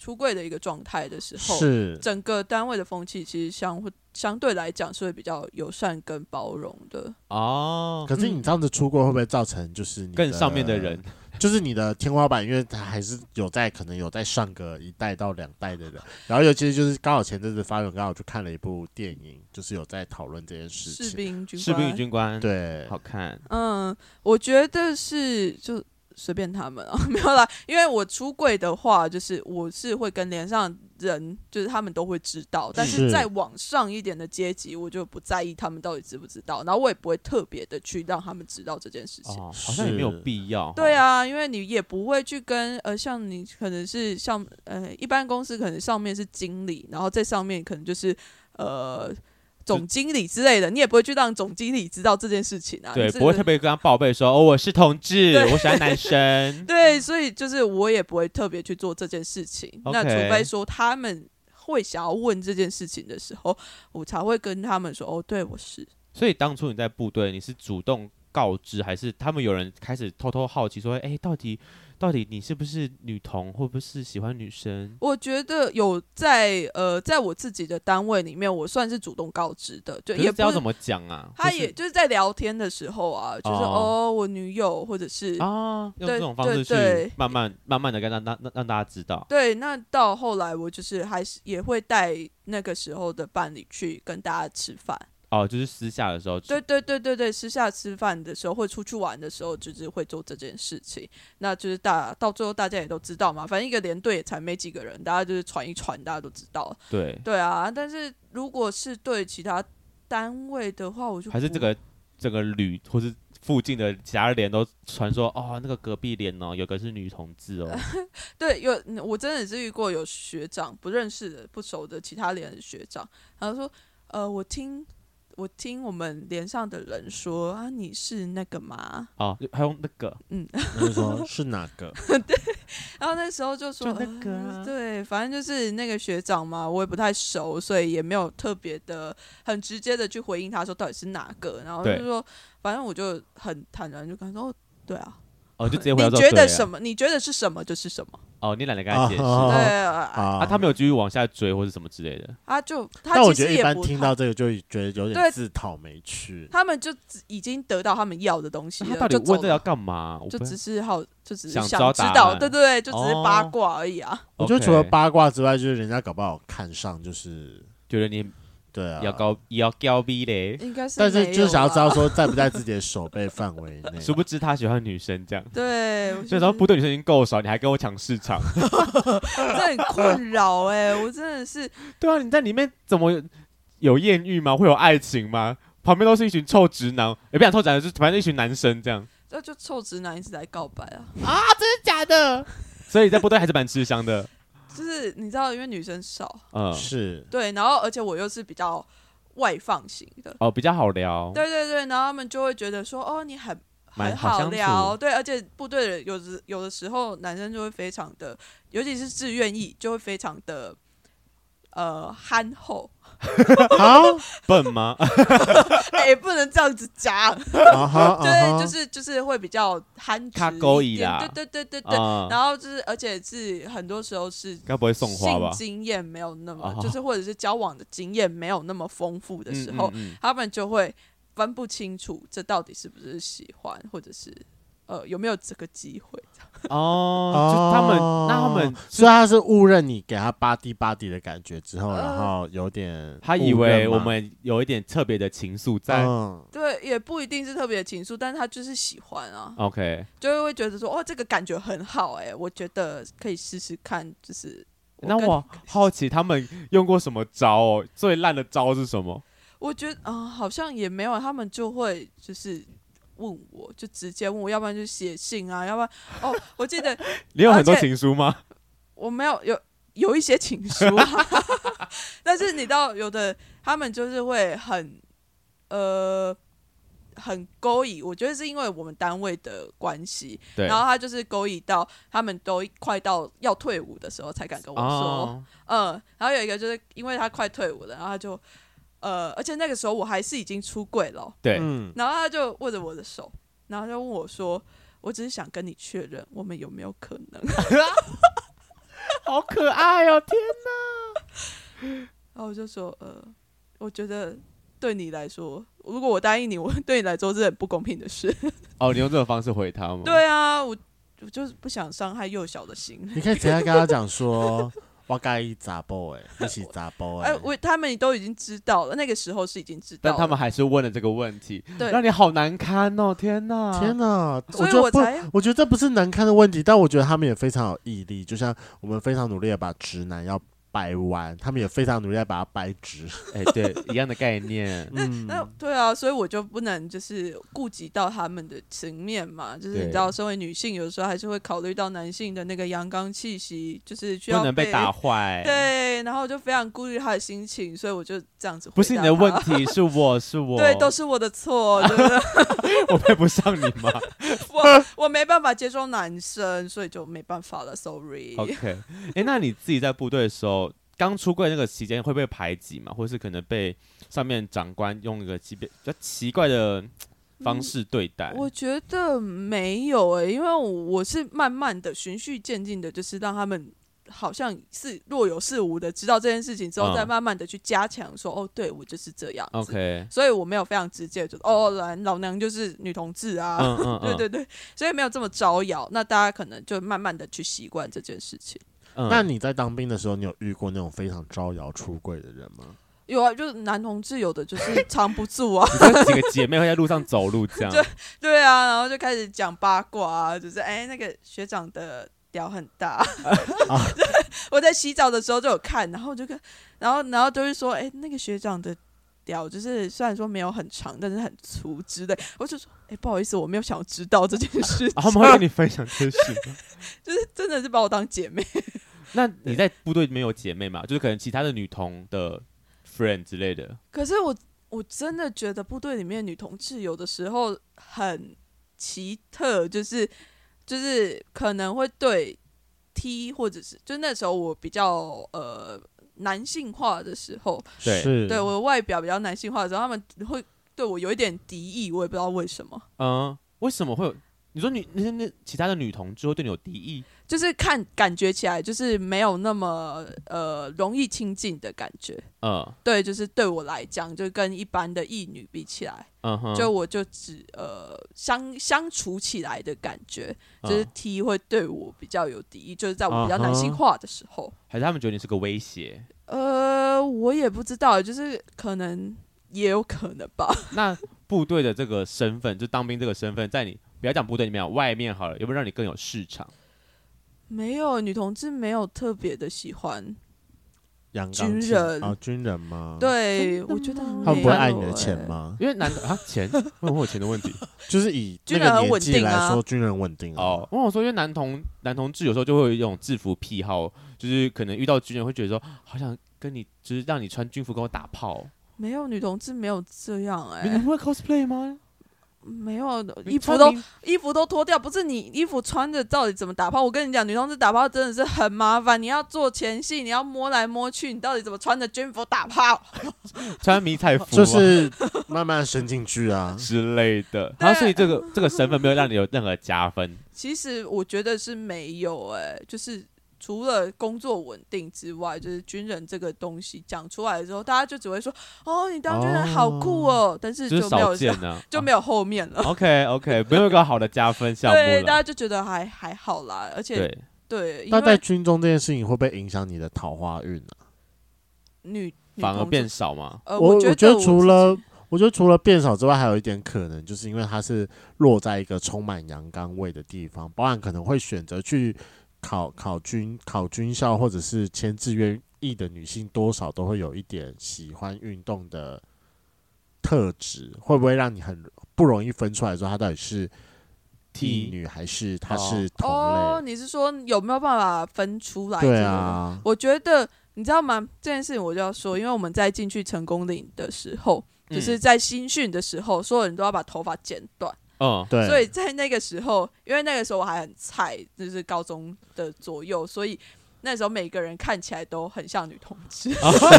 出柜的一个状态的时候，是整个单位的风气其实相会相对来讲是会比较友善跟包容的哦。可是你这样子出柜会不会造成就是你更上面的人，就是你的天花板？因为他还是有在可能有在上个一代到两代的人。然后尤其是就是刚好前阵子发文，刚好去看了一部电影，就是有在讨论这件事情。士兵军士兵与军官，对，好看。嗯，我觉得是就。随便他们啊，没有啦。因为我出柜的话，就是我是会跟连上人，就是他们都会知道。但是再往上一点的阶级，我就不在意他们到底知不知道，然后我也不会特别的去让他们知道这件事情。哦，好像也没有必要。对啊，因为你也不会去跟呃，像你可能是像呃，一般公司可能上面是经理，然后在上面可能就是呃。总经理之类的，你也不会去让总经理知道这件事情啊。对，不会特别跟他报备说，哦，我是同志，我喜欢男生。对，所以就是我也不会特别去做这件事情。Okay. 那除非说他们会想要问这件事情的时候，我才会跟他们说，哦，对，我是。所以当初你在部队，你是主动告知，还是他们有人开始偷偷好奇说，哎，到底？到底你是不是女同，或不是喜欢女生？我觉得有在呃，在我自己的单位里面，我算是主动告知的，就也不知道怎么讲啊。他也就是在聊天的时候啊，就是哦，哦，我女友或者是啊，用这种方式去慢慢慢慢的跟让让让大家知道。对，那到后来我就是还是也会带那个时候的伴侣去跟大家吃饭。哦，就是私下的时候，对对对对对，私下吃饭的时候，或出去玩的时候，就是会做这件事情。那就是大到最后大家也都知道嘛，反正一个连队也才没几个人，大家就是传一传，大家都知道。对对啊，但是如果是对其他单位的话，我就还是这个这个旅或是附近的其他连都传说哦，那个隔壁连哦，有个是女同志哦。对，有我真的是遇过有学长不认识的不熟的其他连的学长，然后说呃，我听。我听我们连上的人说啊，你是那个吗？哦，还有那个？嗯，就说是哪个？对，然后那时候就说就那个、啊呃，对，反正就是那个学长嘛，我也不太熟，所以也没有特别的很直接的去回应他说到底是哪个，然后就说，反正我就很坦然就跟他说，对啊。哦，就直接回答说，你觉得什么？你觉得是什么就是什么。哦，你懒得跟他解释。对啊，啊，他没有继续往下追或者什么之类的。他就，但我觉得一般听到这个就会觉得有点自讨没趣。他们就已经得到他们要的东西了。他到底问这要干嘛？就只是好，就只是想知道，对对对，就只是八卦而已啊。我觉得除了八卦之外，就是人家搞不好看上，就是觉得你。对啊，要高要高逼的，应该是，但是就是想要知道说在不在自己的手背范围内。殊不知他喜欢女生这样。对，所以说部队女生已经够少，你还跟我抢市场，这很困扰哎，我真的是。对啊，你在里面怎么有，有艳遇吗？会有爱情吗？旁边都是一群臭直男，也不想臭直男，就是反正一群男生这样。那就臭直男一直在告白啊！啊，真的假的？所以在部队还是蛮吃香的。就是你知道，因为女生少，嗯，是。对，然后而且我又是比较外放型的，哦，比较好聊，对对对，然后他们就会觉得说，哦，你很很好聊，对，而且部队的有时有的时候男生就会非常的，尤其是自愿役就会非常的呃憨厚。好笨吗？哎、欸，不能这样子讲。对，就是就是会比较憨直一点。对对对对对。Uh, 然后就是，而且是很多时候是该不会送花吧？性经验没有那么，就是或者是交往的经验没有那么丰富的时候，嗯嗯嗯，他们就会分不清楚这到底是不是喜欢，或者是。呃，有没有这个机会？哦，就他们，那他们，所以他是误认你给他巴蒂巴蒂的感觉之后，然后有点，他以为我们有一点特别的情愫在。嗯，对，也不一定是特别的情愫，但是他就是喜欢啊。OK，就会觉得说，哦，这个感觉很好，哎，我觉得可以试试看。就是，那我好奇他们用过什么招哦？最烂的招是什么？我觉得啊、呃，好像也没有，他们就会就是。问我就直接问我，要不然就写信啊，要不然哦，我记得 你有很多情书吗？我没有，有有一些情书，啊，但是你知道，有的他们就是会很呃很勾引，我觉得是因为我们单位的关系，然后他就是勾引到他们都快到要退伍的时候才敢跟我说，哦，嗯，然后有一个就是因为他快退伍了，然后他就。呃，而且那个时候我还是已经出柜了，对，然后他就握着我的手，然后就问我说：“我只是想跟你确认，我们有没有可能？” 好可爱哦！天哪！然后我就说：“呃，我觉得对你来说，如果我答应你，我 对你来说是很不公平的事。”哦，你用这种方式回他吗？对啊，我我就是不想伤害幼小的心。你可以直接跟他讲说。我该查甫哎，一起查甫哎，我他们都已经知道了，那个时候是已经知道，但他们还是问了这个问题，对，让你好难堪哦！天哪，天哪！所以我才我，我觉得这不是难堪的问题，但我觉得他们也非常有毅力，就像我们非常努力的把直男要。掰弯，他们也非常努力在把它掰直。哎、欸，对，一样的概念。那，那对啊，所以我就不能就是顾及到他们的层面嘛，就是你知道，身为女性，有时候还是会考虑到男性的那个阳刚气息，就是需要不能被打坏。对，然后我就非常顾虑他的心情，所以我就这样子。不是你的问题，是我是我，对，都是我的错，对不对？我配不上你吗？我我没办法接受男生，所以就没办法了，sorry。OK，哎、欸，那你自己在部队的时候。刚出柜那个期间会不会排挤嘛？或是可能被上面长官用一个级别比较奇怪的方式对待？嗯，我觉得没有诶、欸，因为我是慢慢的循序渐进的，就是让他们好像是若有似无的知道这件事情之后，嗯、再慢慢的去加强说哦，对我就是这样。OK，所以我没有非常直接就哦，来老娘就是女同志啊，嗯嗯嗯 对对对，所以没有这么招摇。那大家可能就慢慢的去习惯这件事情。嗯、那你在当兵的时候，你有遇过那种非常招摇出柜的人吗？有啊，就是男同志，有的就是藏不住啊。几个姐妹会在路上走路这样。对对啊，然后就开始讲八卦啊，就是哎、欸，那个学长的屌很大。啊、我在洗澡的时候就有看，然后就看，然后然后就是说，哎、欸，那个学长的。屌就是虽然说没有很长，但是很粗之类。我就说，哎、欸，不好意思，我没有想要知道这件事。啊、他们会跟你分享这些？就是真的是把我当姐妹。那你在部队没有姐妹吗？就是可能其他的女同的 friend 之类的。可是我我真的觉得部队里面女同志有的时候很奇特，就是就是可能会对 T 或者是就那时候我比较呃。男性化的时候，对，对我的外表比较男性化的时候，他们会对我有一点敌意，我也不知道为什么。嗯，为什么会有？你说女那些那其他的女同志会对你有敌意？就是看感觉起来就是没有那么呃容易亲近的感觉。嗯，对，就是对我来讲，就跟一般的异女比起来，嗯哼，就我就只呃相相处起来的感觉，就是 T 会对我比较有敌意，就是在我比较男性化的时候，还是他们觉得你是个威胁？呃，我也不知道，就是可能也有可能吧。那部队的这个身份，就当兵这个身份，在你不要讲部队里面，外面好了，有没有让你更有市场？没有，女同志没有特别的喜欢军人啊，军人吗？对，我觉得他们不会爱你的钱吗？因为男的啊，钱问我钱的问题，就是以军人很稳定来说，军人稳定哦。问我说，因为男同男同志有时候就会有一种制服癖好，就是可能遇到军人会觉得说，好想跟你，就是让你穿军服跟我打炮。没有女同志没有这样哎，你不会 cosplay 吗？没有衣服都衣服都脱掉，不是你衣服穿着到底怎么打炮？我跟你讲，女同志打炮真的是很麻烦，你要做前戏，你要摸来摸去，你到底怎么穿着军服打炮？穿迷彩服、啊、就是慢慢伸进去啊 之类的。然后所以这个这个身份没有让你有任何加分。其实我觉得是没有哎、欸，就是。除了工作稳定之外，就是军人这个东西讲出来之后，大家就只会说：“哦，你当军人好酷哦。哦”但是就没有就，啊、就没有后面了。OK OK，没有一个好的加分项目对，大家就觉得还还好啦。而且对，对那在军中这件事情会不会影响你的桃花运呢、啊？女，反而变少吗？呃，我觉得，我觉得除了我觉得除了变少之外，还有一点可能，就是因为它是落在一个充满阳刚味的地方，保安可能会选择去。考考军考军校或者是签志愿役的女性，多少都会有一点喜欢运动的特质，会不会让你很不容易分出来说她到底是替女还是她是同类？哦，你是说有没有办法分出来？对啊，我觉得你知道吗？这件事情我就要说，因为我们在进去成功岭的时候，就是在新训的时候，所有人都要把头发剪短。嗯，对，所以在那个时候，因为那个时候我还很菜，就是高中的左右，所以那时候每个人看起来都很像女同志。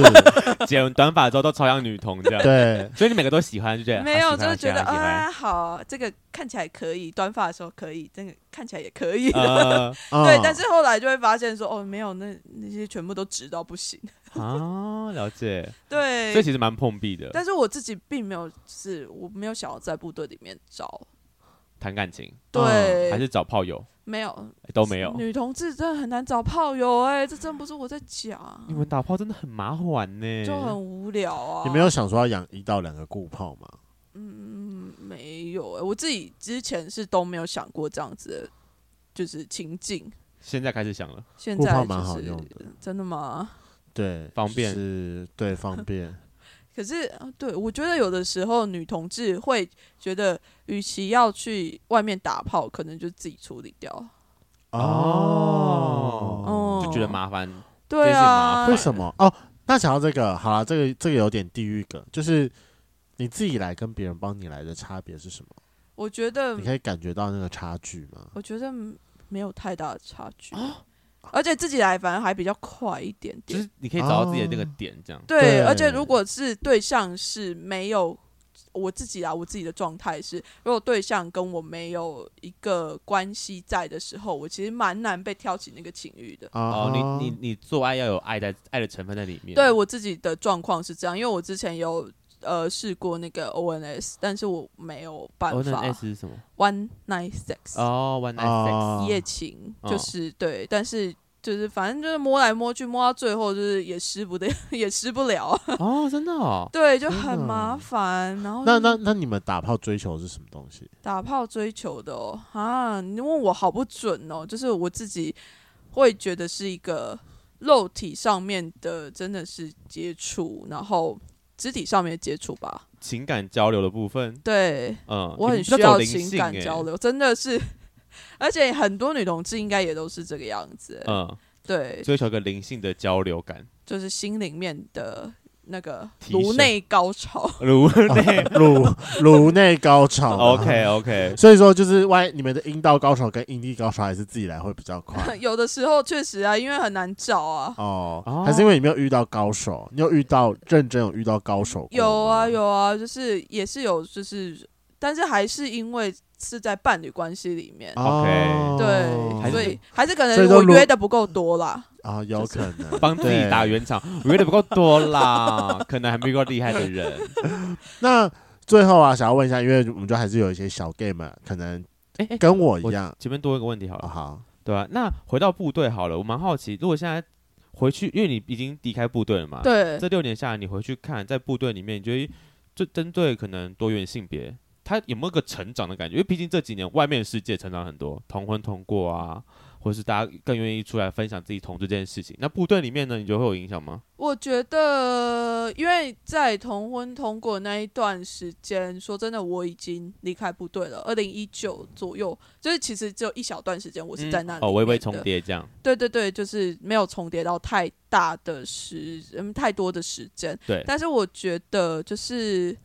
剪完短发之后都超像女同这样。对，所以你每个都喜欢，就这样。没有，就是觉得啊，好，这个看起来可以，短发的时候可以，这个看起来也可以。呃、对，但是后来就会发现说，哦，没有，那那些全部都直到不行。啊，了解。对，所以其实蛮碰壁的。但是我自己并没有，是我没有想要在部队里面找谈感情，对、嗯，还是找炮友？没有，都没有。女同志真的很难找炮友，哎，这真不是我在讲。你们打炮真的很麻烦呢，就很无聊啊。你没有想说要养一到两个固炮吗？嗯，没有，哎，我自己之前是都没有想过这样子的，就是情境。现在开始想了，现在蛮好用的，真的吗？对，方便是，对，方便。可是，对，我觉得有的时候女同志会觉得，与其要去外面打炮，可能就自己处理掉。哦，哦，就觉得麻烦。对啊，为什么？哦，那讲到这个，好了，这个这个有点地狱梗，就是你自己来跟别人帮你来的差别是什么？我觉得你可以感觉到那个差距吗？我觉得没有太大的差距。哦而且自己来反而还比较快一点点，就是你可以找到自己的那个点，这样。对，对，而且如果是对象是没有我自己啊，我自己的状态是，如果对象跟我没有一个关系在的时候，我其实蛮难被挑起那个情欲的。哦，你你你做爱要有爱在爱的成分在里面。对我自己的状况是这样，因为我之前有。呃，试过那个 ONS，但是我没有办法。ONS 是什么？One Night Sex。哦，One Night Sex，一夜情，就是、哦、对，但是就是反正就是摸来摸去，摸到最后就是也湿不得，也湿不了。哦，真的哦。对，就很麻烦。然后那那那你们打炮追求是什么东西？打炮追求的哦啊，你问我好不准哦，就是我自己会觉得是一个肉体上面的，真的是接触，然后。肢体上面的接触吧，情感交流的部分，对，嗯，我很需要情感交流，真的是，而且很多女同志应该也都是这个样子，嗯，对，追求一个灵性的交流感，就是心里面的。那个颅内高潮，颅内 颅颅内高潮，OK OK，所以说就是万一你们的阴道高潮跟阴蒂高潮还是自己来会比较快。有的时候确实啊，因为很难找啊。哦，还是因为你没有遇到高手，你有遇到认真有遇到高手？有啊有啊，就是也是有，就是但是还是因为是在伴侣关系里面，OK，对，所以还是可能我约的不够多啦。啊、哦，有可能帮自己打圆场，我觉得不够多啦，可能还没够厉害的人。那最后啊，想要问一下，因为我们就还是有一些小 gay 们，可能跟我一样。前面多一个问题好了，哦、好，对啊，那回到部队好了，我蛮好奇，如果现在回去，因为你已经离开部队了嘛，对，这六年下来，你回去看在部队里面，你觉得就针对可能多元性别，他有没有个成长的感觉？因为毕竟这几年外面的世界成长很多，同婚通过啊。或是大家更愿意出来分享自己同志这件事情，那部队里面呢，你觉得会有影响吗？我觉得，因为在同婚通过那一段时间，说真的，我已经离开部队了。二零一九左右，就是其实只有一小段时间，我是在那里、嗯、哦，微微重叠这样。对对对，就是没有重叠到太大的时，嗯，太多的时间。对。但是我觉得，就是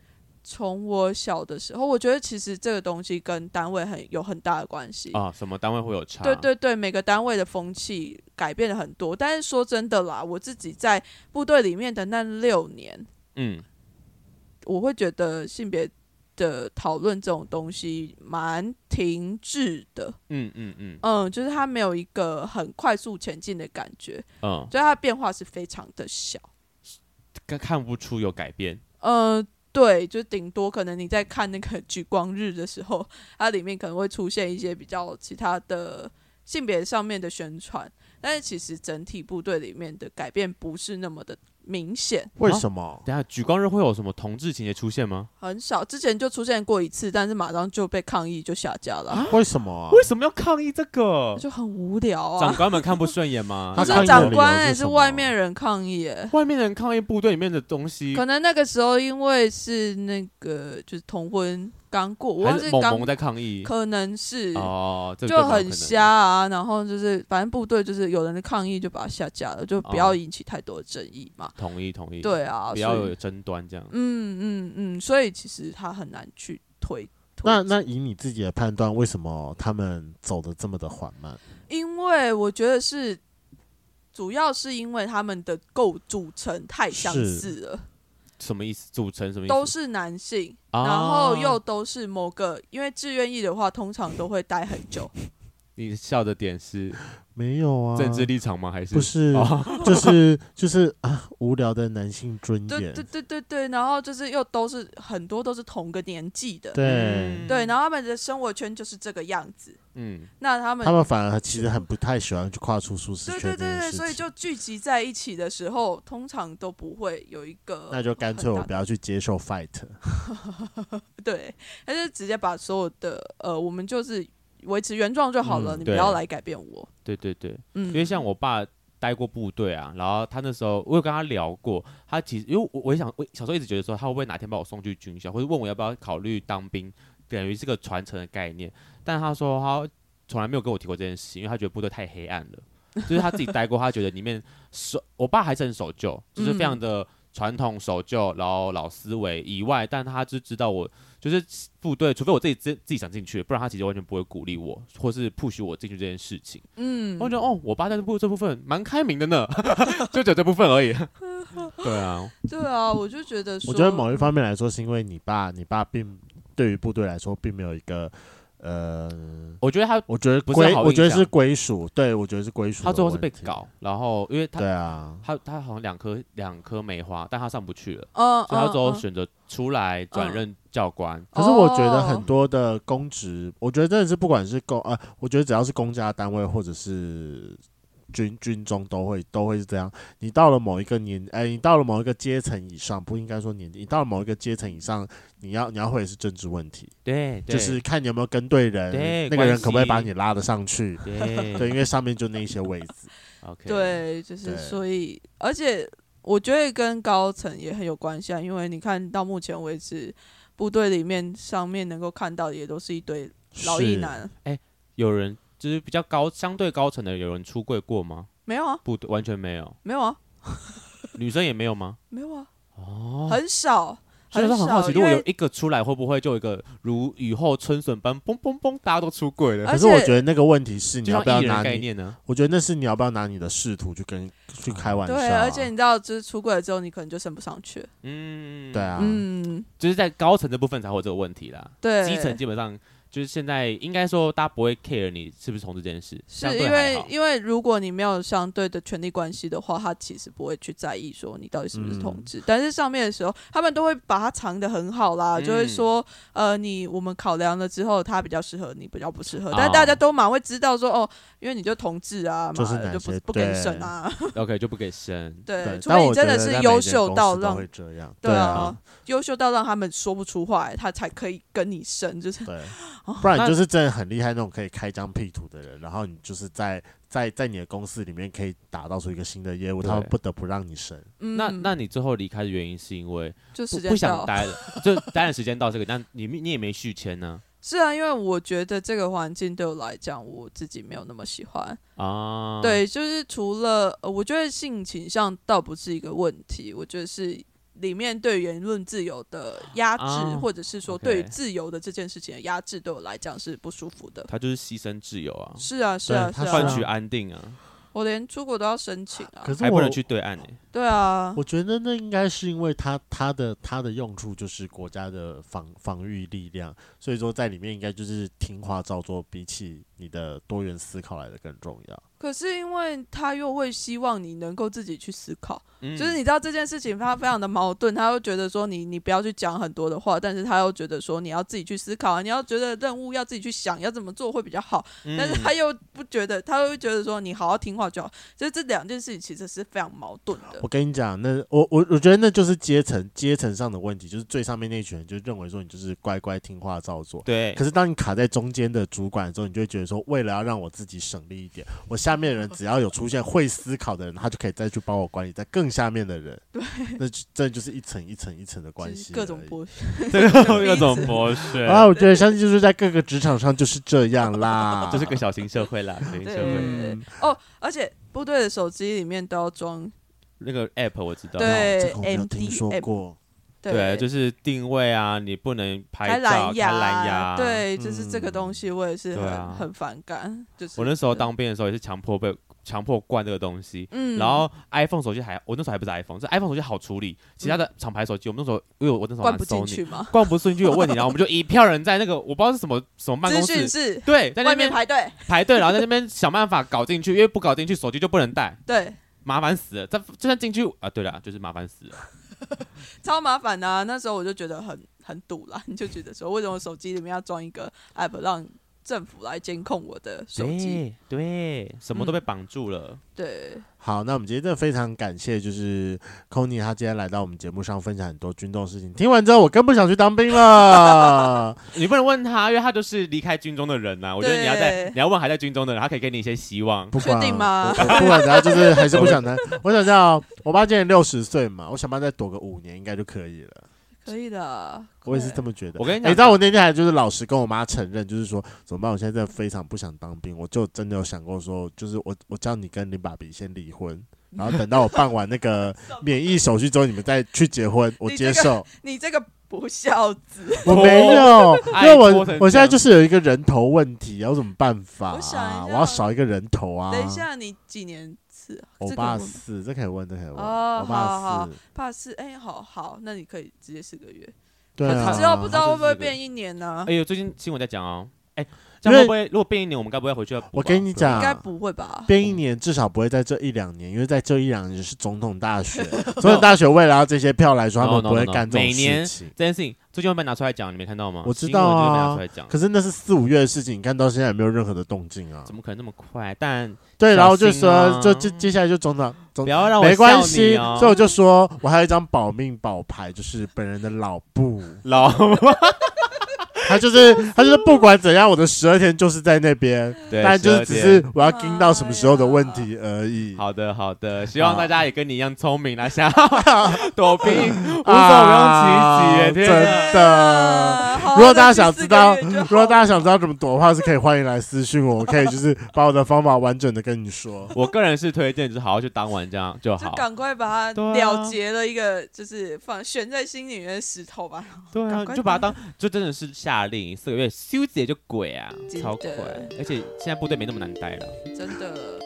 从我小的时候，我觉得其实这个东西跟单位很有很大的关系啊。什么单位会有差？对对对，每个单位的风气改变了很多。但是说真的啦，我自己在部队里面的那六年，嗯，我会觉得性别的讨论这种东西蛮停滞的。嗯嗯嗯嗯，就是它没有一个很快速前进的感觉。嗯，所以它的变化是非常的小，看不出有改变。嗯。对，就顶多可能你在看那个 举光日的时候，它里面可能会出现一些比较其他的性别上面的宣传，但是其实整体部队里面的改变不是那么的明显。为什么？啊、等下举光日会有什么同志情节出现吗？很少，之前就出现过一次，但是马上就被抗议就下架了。啊、为什么、啊？为什么要抗议这个？就很无聊啊！长官们看不顺眼吗？不是长官、欸，是外面人抗议、欸。外面人抗议部队里面的东西，可能那个时候因为是那个就是同婚。刚过，我忘记刚萌萌在抗议，可能是哦，就很瞎啊。然后就是，反正部队就是有人的抗议，就把它下架了，就不要引起太多的争议嘛。同意，同意。对啊，不要有争端这样。嗯嗯嗯，所以其实他很难去推。那那以你自己的判断，为什么他们走的这么的缓慢？因为我觉得是，主要是因为他们的构组成太相似了。什么意思？组成什么意思？都是男性，啊、然后又都是某个，因为志愿役的话，通常都会待很久。你笑的点是？没有啊，政治立场吗？还是不是？就是就是啊，无聊的男性尊严。对对对对对，然后就是又都是很多都是同个年纪的，对、嗯、对，然后他们的生活圈就是这个样子。嗯，那他们他们反而其实很不太喜欢去跨出舒适圈。对对对对，所以就聚集在一起的时候，通常都不会有一个。那就干脆我不要去接受 fight。对，他就直接把所有的呃，我们就是。维持原状就好了，嗯、你不要来改变我。对对对，嗯，因为像我爸待过部队啊，然后他那时候我有跟他聊过，他其实因为我我想我小时候一直觉得说他会不会哪天把我送去军校，或者问我要不要考虑当兵，等于是个传承的概念。但他说他从来没有跟我提过这件事情，因为他觉得部队太黑暗了，就是他自己待过，他觉得里面守我爸还是很守旧，就是非常的传统守旧，然后老思维以外，但他就知道我。就是部队，除非我自己自自己想进去，不然他其实完全不会鼓励我，或是 push 我进去这件事情。嗯，我觉得哦，我爸在这部这部分蛮开明的呢，就只有这部分而已。对啊，对啊，我就觉得，我觉得某一方面来说，是因为你爸，你爸并对于部队来说，并没有一个。呃，我觉得他，我觉得归，我觉得是归属，对，我觉得是归属。他最后是被搞，然后因为他，对啊，他他好像两颗两颗梅花，但他上不去了，嗯，所以他最后选择出来转任教官。可是我觉得很多的公职，我觉得真的是不管是公，呃，我觉得只要是公家单位或者是。军军中都会都会是这样。你到了某一个年，哎，你到了某一个阶层以上，不应该说年纪。你到了某一个阶层以上，你要你要会是政治问题。对，就是看你有没有跟对人，对那个人可不可以把你拉得上去。对，对，因为上面就那些位置。OK，对，就是所以，而且我觉得跟高层也很有关系啊。因为你看到目前为止，部队里面上面能够看到的也都是一堆老一男。哎，有人。就是比较高，相对高层的有人出柜过吗？没有啊，不，完全没有，没有啊，女生也没有吗？没有啊，哦，很少，所以说很好奇，如果有一个出来，会不会就一个如雨后春笋般，嘣嘣嘣，大家都出柜了？可是我觉得那个问题是你要不要拿概念呢？我觉得那是你要不要拿你的仕途去跟去开玩笑？对，而且你知道，就是出柜了之后，你可能就升不上去。嗯，对啊，嗯，就是在高层这部分才会有这个问题啦。对，基层基本上。就是现在应该说，大家不会 care 你是不是同志这件事，是因为因为如果你没有相对的权力关系的话，他其实不会去在意说你到底是不是同志。嗯、但是上面的时候，他们都会把它藏的很好啦，嗯、就会说，呃，你我们考量了之后，他比较适合你，比较不适合。哦、但大家都蛮会知道说，哦，因为你就同志啊，嘛，就，就不不给生啊，OK 就不给生。对，对除非你真的是优秀到让这样，对啊，优秀到让他们说不出话来，他才可以跟你生，就是对，不然你就是真的。很厉害那种可以开疆辟土的人，然后你就是在在在你的公司里面可以打造出一个新的业务，他们不得不让你升。嗯、那那你最后离开的原因是因为就时间不想待了，就待的时间到这个，但你你也没续签呢？是啊，因为我觉得这个环境对我来讲，我自己没有那么喜欢啊。对，就是除了呃我觉得性倾向倒不是一个问题，我觉得是里面对言论自由的压制，啊、或者是说对于自由的这件事情的压制，对我来讲是不舒服的。他就是牺牲自由啊！是啊，是啊，是啊，换取安定啊！我连出国都要申请啊，可是还不能去对岸呢、欸。对啊，我觉得那应该是因为他他的他的用处就是国家的防防御力量，所以说在里面应该就是听话照做，比起你的多元思考来的更重要。可是因为他又会希望你能够自己去思考，嗯、就是你知道这件事情他非常的矛盾，他又觉得说你你不要去讲很多的话，但是他又觉得说你要自己去思考，你要觉得任务要自己去想要怎么做会比较好，嗯、但是他又不觉得，他又会觉得说你好好听话就好，所以这两件事情其实是非常矛盾的。我跟你讲，那我我我觉得那就是阶层阶层上的问题，就是最上面那群人就认为说你就是乖乖听话照做，对。可是当你卡在中间的主管的时候，你就会觉得说，为了要让我自己省力一点，我下面的人只要有。出现会思考的人，他就可以再去帮我管理在更下面的人。对，那这就是一层一层一层的关系，各种剥削，各种剥削啊！我觉得相信就是在各个职场上就是这样啦，就是个小型社会啦，小型社会。嗯、哦，而且部队的手机里面都要装那个 app，我知道，对，这个我没有听说过。对，对，就是定位啊，你不能拍照，开蓝牙，蓝牙对，就是这个东西，我也是很、啊、很反感。就是我那时候当兵的时候也是强迫被强迫灌这个东西，嗯，然后 iPhone 手机还，我那时候还不是 iPhone，这 iPhone 手机好处理，其他的厂牌手机，我们那时候因为我那时候灌不进去嘛，灌不进去有问题，然后我们就一票人在那个我不知道是什么什么办公室，室对，在那边排队排队，然后在那边想办法搞进去，因为不搞进去手机就不能带，对，麻烦死了，这就算进去啊，对了，就是麻烦死了。超麻烦的、那时候我就觉得很很堵了，你 就觉得说，为什么手机里面要装一个 app 让政府来监控我的手机？对，什么都被绑住了。嗯、对，好，那我们今天真的非常感谢，就是 Conny 他今天来到我们节目上分享很多军中的事情。听完之后，我更不想去当兵了。你不能问他，因为他就是离开军中的人呐、啊。我觉得你要在，你要问还在军中的人，他可以给你一些希望。不管确定吗？不管，他就是还是不想谈。我想知道，我爸今年六十岁嘛，我想办法再躲个五年，应该就可以了。可以的，我也是这么觉得。我跟你讲，你知道我那天还就是老实跟我妈承认，就是说怎么办？我现在真的非常不想当兵，我就真的有想过说，就是我我叫你跟林爸比先离婚，然后等到我办完那个免疫手续之后，你们再去结婚，我接受。你这个。不孝子，我没有，因为我我现在就是有一个人头问题，有什么办法啊？我，我要少一个人头啊！等一下，你几年次？我八四，这可以问，这可以问。哦，我八四，八四，哎，好好，那你可以直接四个月。对啊，之后不知道会不会变一年呢？哎呦，最近新闻在讲哦，哎。因为会不会如果变一年，我们该不会回去要？我跟你讲，应该不会吧？变一年至少不会在这一两年，因为在这一两年是总统大选，总统大选为了要这些票来说，他们不会干这种事情。这件事情最近会被拿出来讲，你没看到吗？我知道啊，可是那是四五月的事情，你看到现在也没有任何的动静啊？怎么可能那么快？但对，然后就说，就接接下来就总统，不要让我没关系，所以我就说我还有一张保命保牌，就是本人的老布老。他就是他就是不管怎样，我的十二天就是在那边，但就是只是我要盯到什么时候的问题而已。好的好的，希望大家也跟你一样聪明啦，想要躲避 无所不用其极，真的。如果大家想知道，如果大家想知道怎么躲的话，是可以欢迎来私信我，我可以就是把我的方法完整的跟你说。我个人是推荐，就是好好去当完这样就好，赶快把它了结了一个，就是放悬在心里面的石头吧。对啊，就把它当就真的是下。下令四个月休姐就鬼啊，超快，而且现在部队没那么难待了，真的。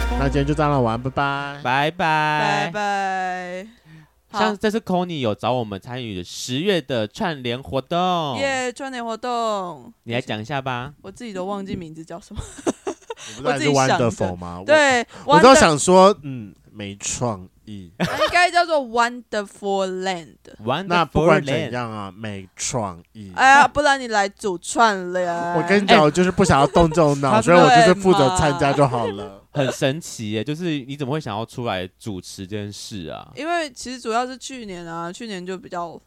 那今天就这样了，玩，拜拜，拜拜，拜拜。像这次 Conny 有找我们参与十月的串联活动，耶，串联活动，你来讲一下吧。我自己都忘记名字叫什么，我自己想的 Wonderful 吗？对，我都想说，嗯，没创意，应该叫做 Wonderful Land。那不管怎样啊，没创意。哎呀，不然你来主串了呀。我跟你讲，我就是不想要动这种脑，所以我就是负责参加就好了。很神奇耶，就是你怎么会想要出来主持这件事啊？因为其实主要是去年啊，去年就比较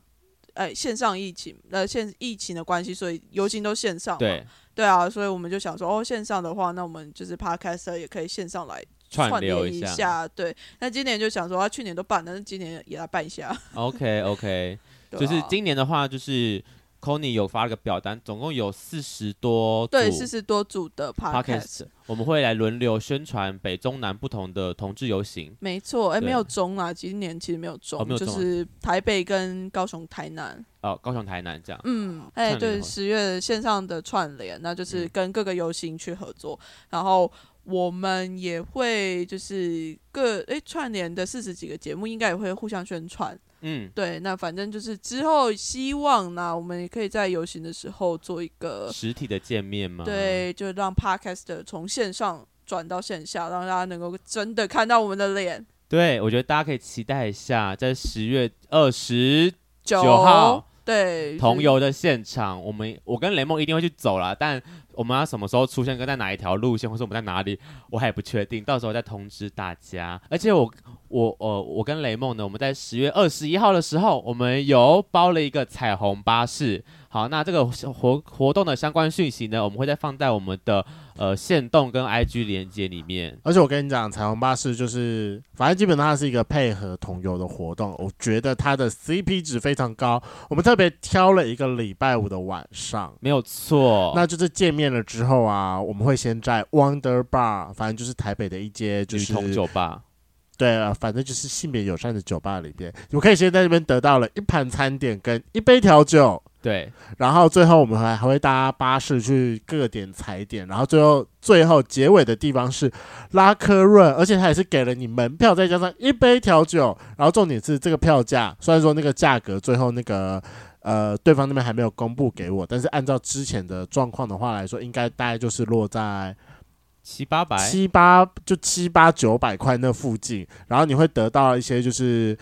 哎线上疫情呃线疫情的关系，所以游行都线上。对对啊，所以我们就想说哦，线上的话，那我们就是 Podcast 也可以线上来串联一下。对，那今年就想说，他、啊、去年都办，但是今年也来办一下。OK OK，啊、就是今年的话就是。Conny 有发了个表单，总共有四十多组，对，四十多组的 podcast，我们会来轮流宣传北中南不同的同志游行。没错，哎、欸，没有中啊，今年其实没有中，哦、有中就是台北跟高雄、台南。哦，高雄、台南这样。嗯，哎、欸，对，十月线上的串联，那就是跟各个游行去合作，嗯、然后我们也会就是各哎、欸、串联的四十几个节目，应该也会互相宣传。嗯，对，那反正就是之后希望呢，我们也可以在游行的时候做一个实体的见面嘛。对，就让 Podcast 从线上转到线下，让大家能够真的看到我们的脸。对，我觉得大家可以期待一下，在十月二十九号。对，同游的现场，我们我跟雷梦一定会去走啦，但我们要什么时候出现，跟在哪一条路线，或是我们在哪里，我还不确定，到时候再通知大家。而且我我呃我跟雷梦呢，我们在十月二十一号的时候，我们有包了一个彩虹巴士。好，那这个活活动的相关讯息呢，我们会再放在我们的呃线动跟 IG 连接里面。而且我跟你讲，彩虹巴士就是，反正基本上它是一个配合同游的活动，我觉得它的 CP 值非常高。我们特别挑了一个礼拜五的晚上，没有错。那就是见面了之后啊，我们会先在 Wonder Bar，反正就是台北的一间就是女同酒吧。对啊，反正就是性别友善的酒吧里边，你们可以先在这边得到了一盘餐点跟一杯调酒。对，然后最后我们还还会搭巴士去各个点踩点，然后最后最后结尾的地方是拉科润，而且他也是给了你门票，再加上一杯调酒，然后重点是这个票价，虽然说那个价格最后那个呃对方那边还没有公布给我，但是按照之前的状况的话来说，应该大概就是落在七八百，七八就七八九百块那附近，然后你会得到一些就是。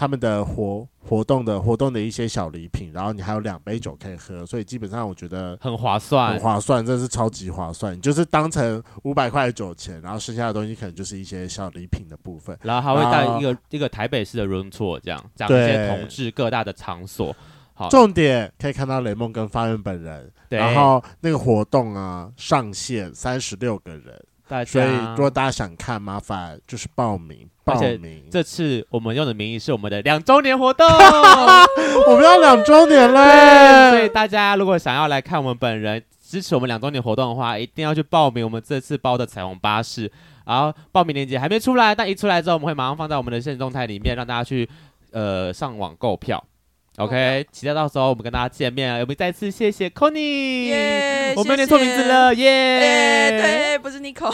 他们的活活动的活动的一些小礼品，然后你还有两杯酒可以喝，所以基本上我觉得很划算，很划算，真的是超级划算。你就是当成五百块的酒钱，然后剩下的东西可能就是一些小礼品的部分，然后还会带一个一个台北市的 room tour，这样讲一些同志各大的场所。好，重点可以看到雷梦跟发源本人，对，然后那个活动啊上限三十六个人。所以，如果大家想看，麻烦就是报名。报名。这次我们用的名义是我们的两周年活动，我们要两周年了。所以大家如果想要来看我们本人，支持我们两周年活动的话，一定要去报名我们这次包的彩虹巴士。然后报名链接还没出来，但一出来之后，我们会马上放在我们的现实动态里面，让大家去呃上网购票。OK，期待到时候我们跟大家见面啊！我们再次谢谢 Conny，耶，我们念错名字了，耶，对，不是 Nico。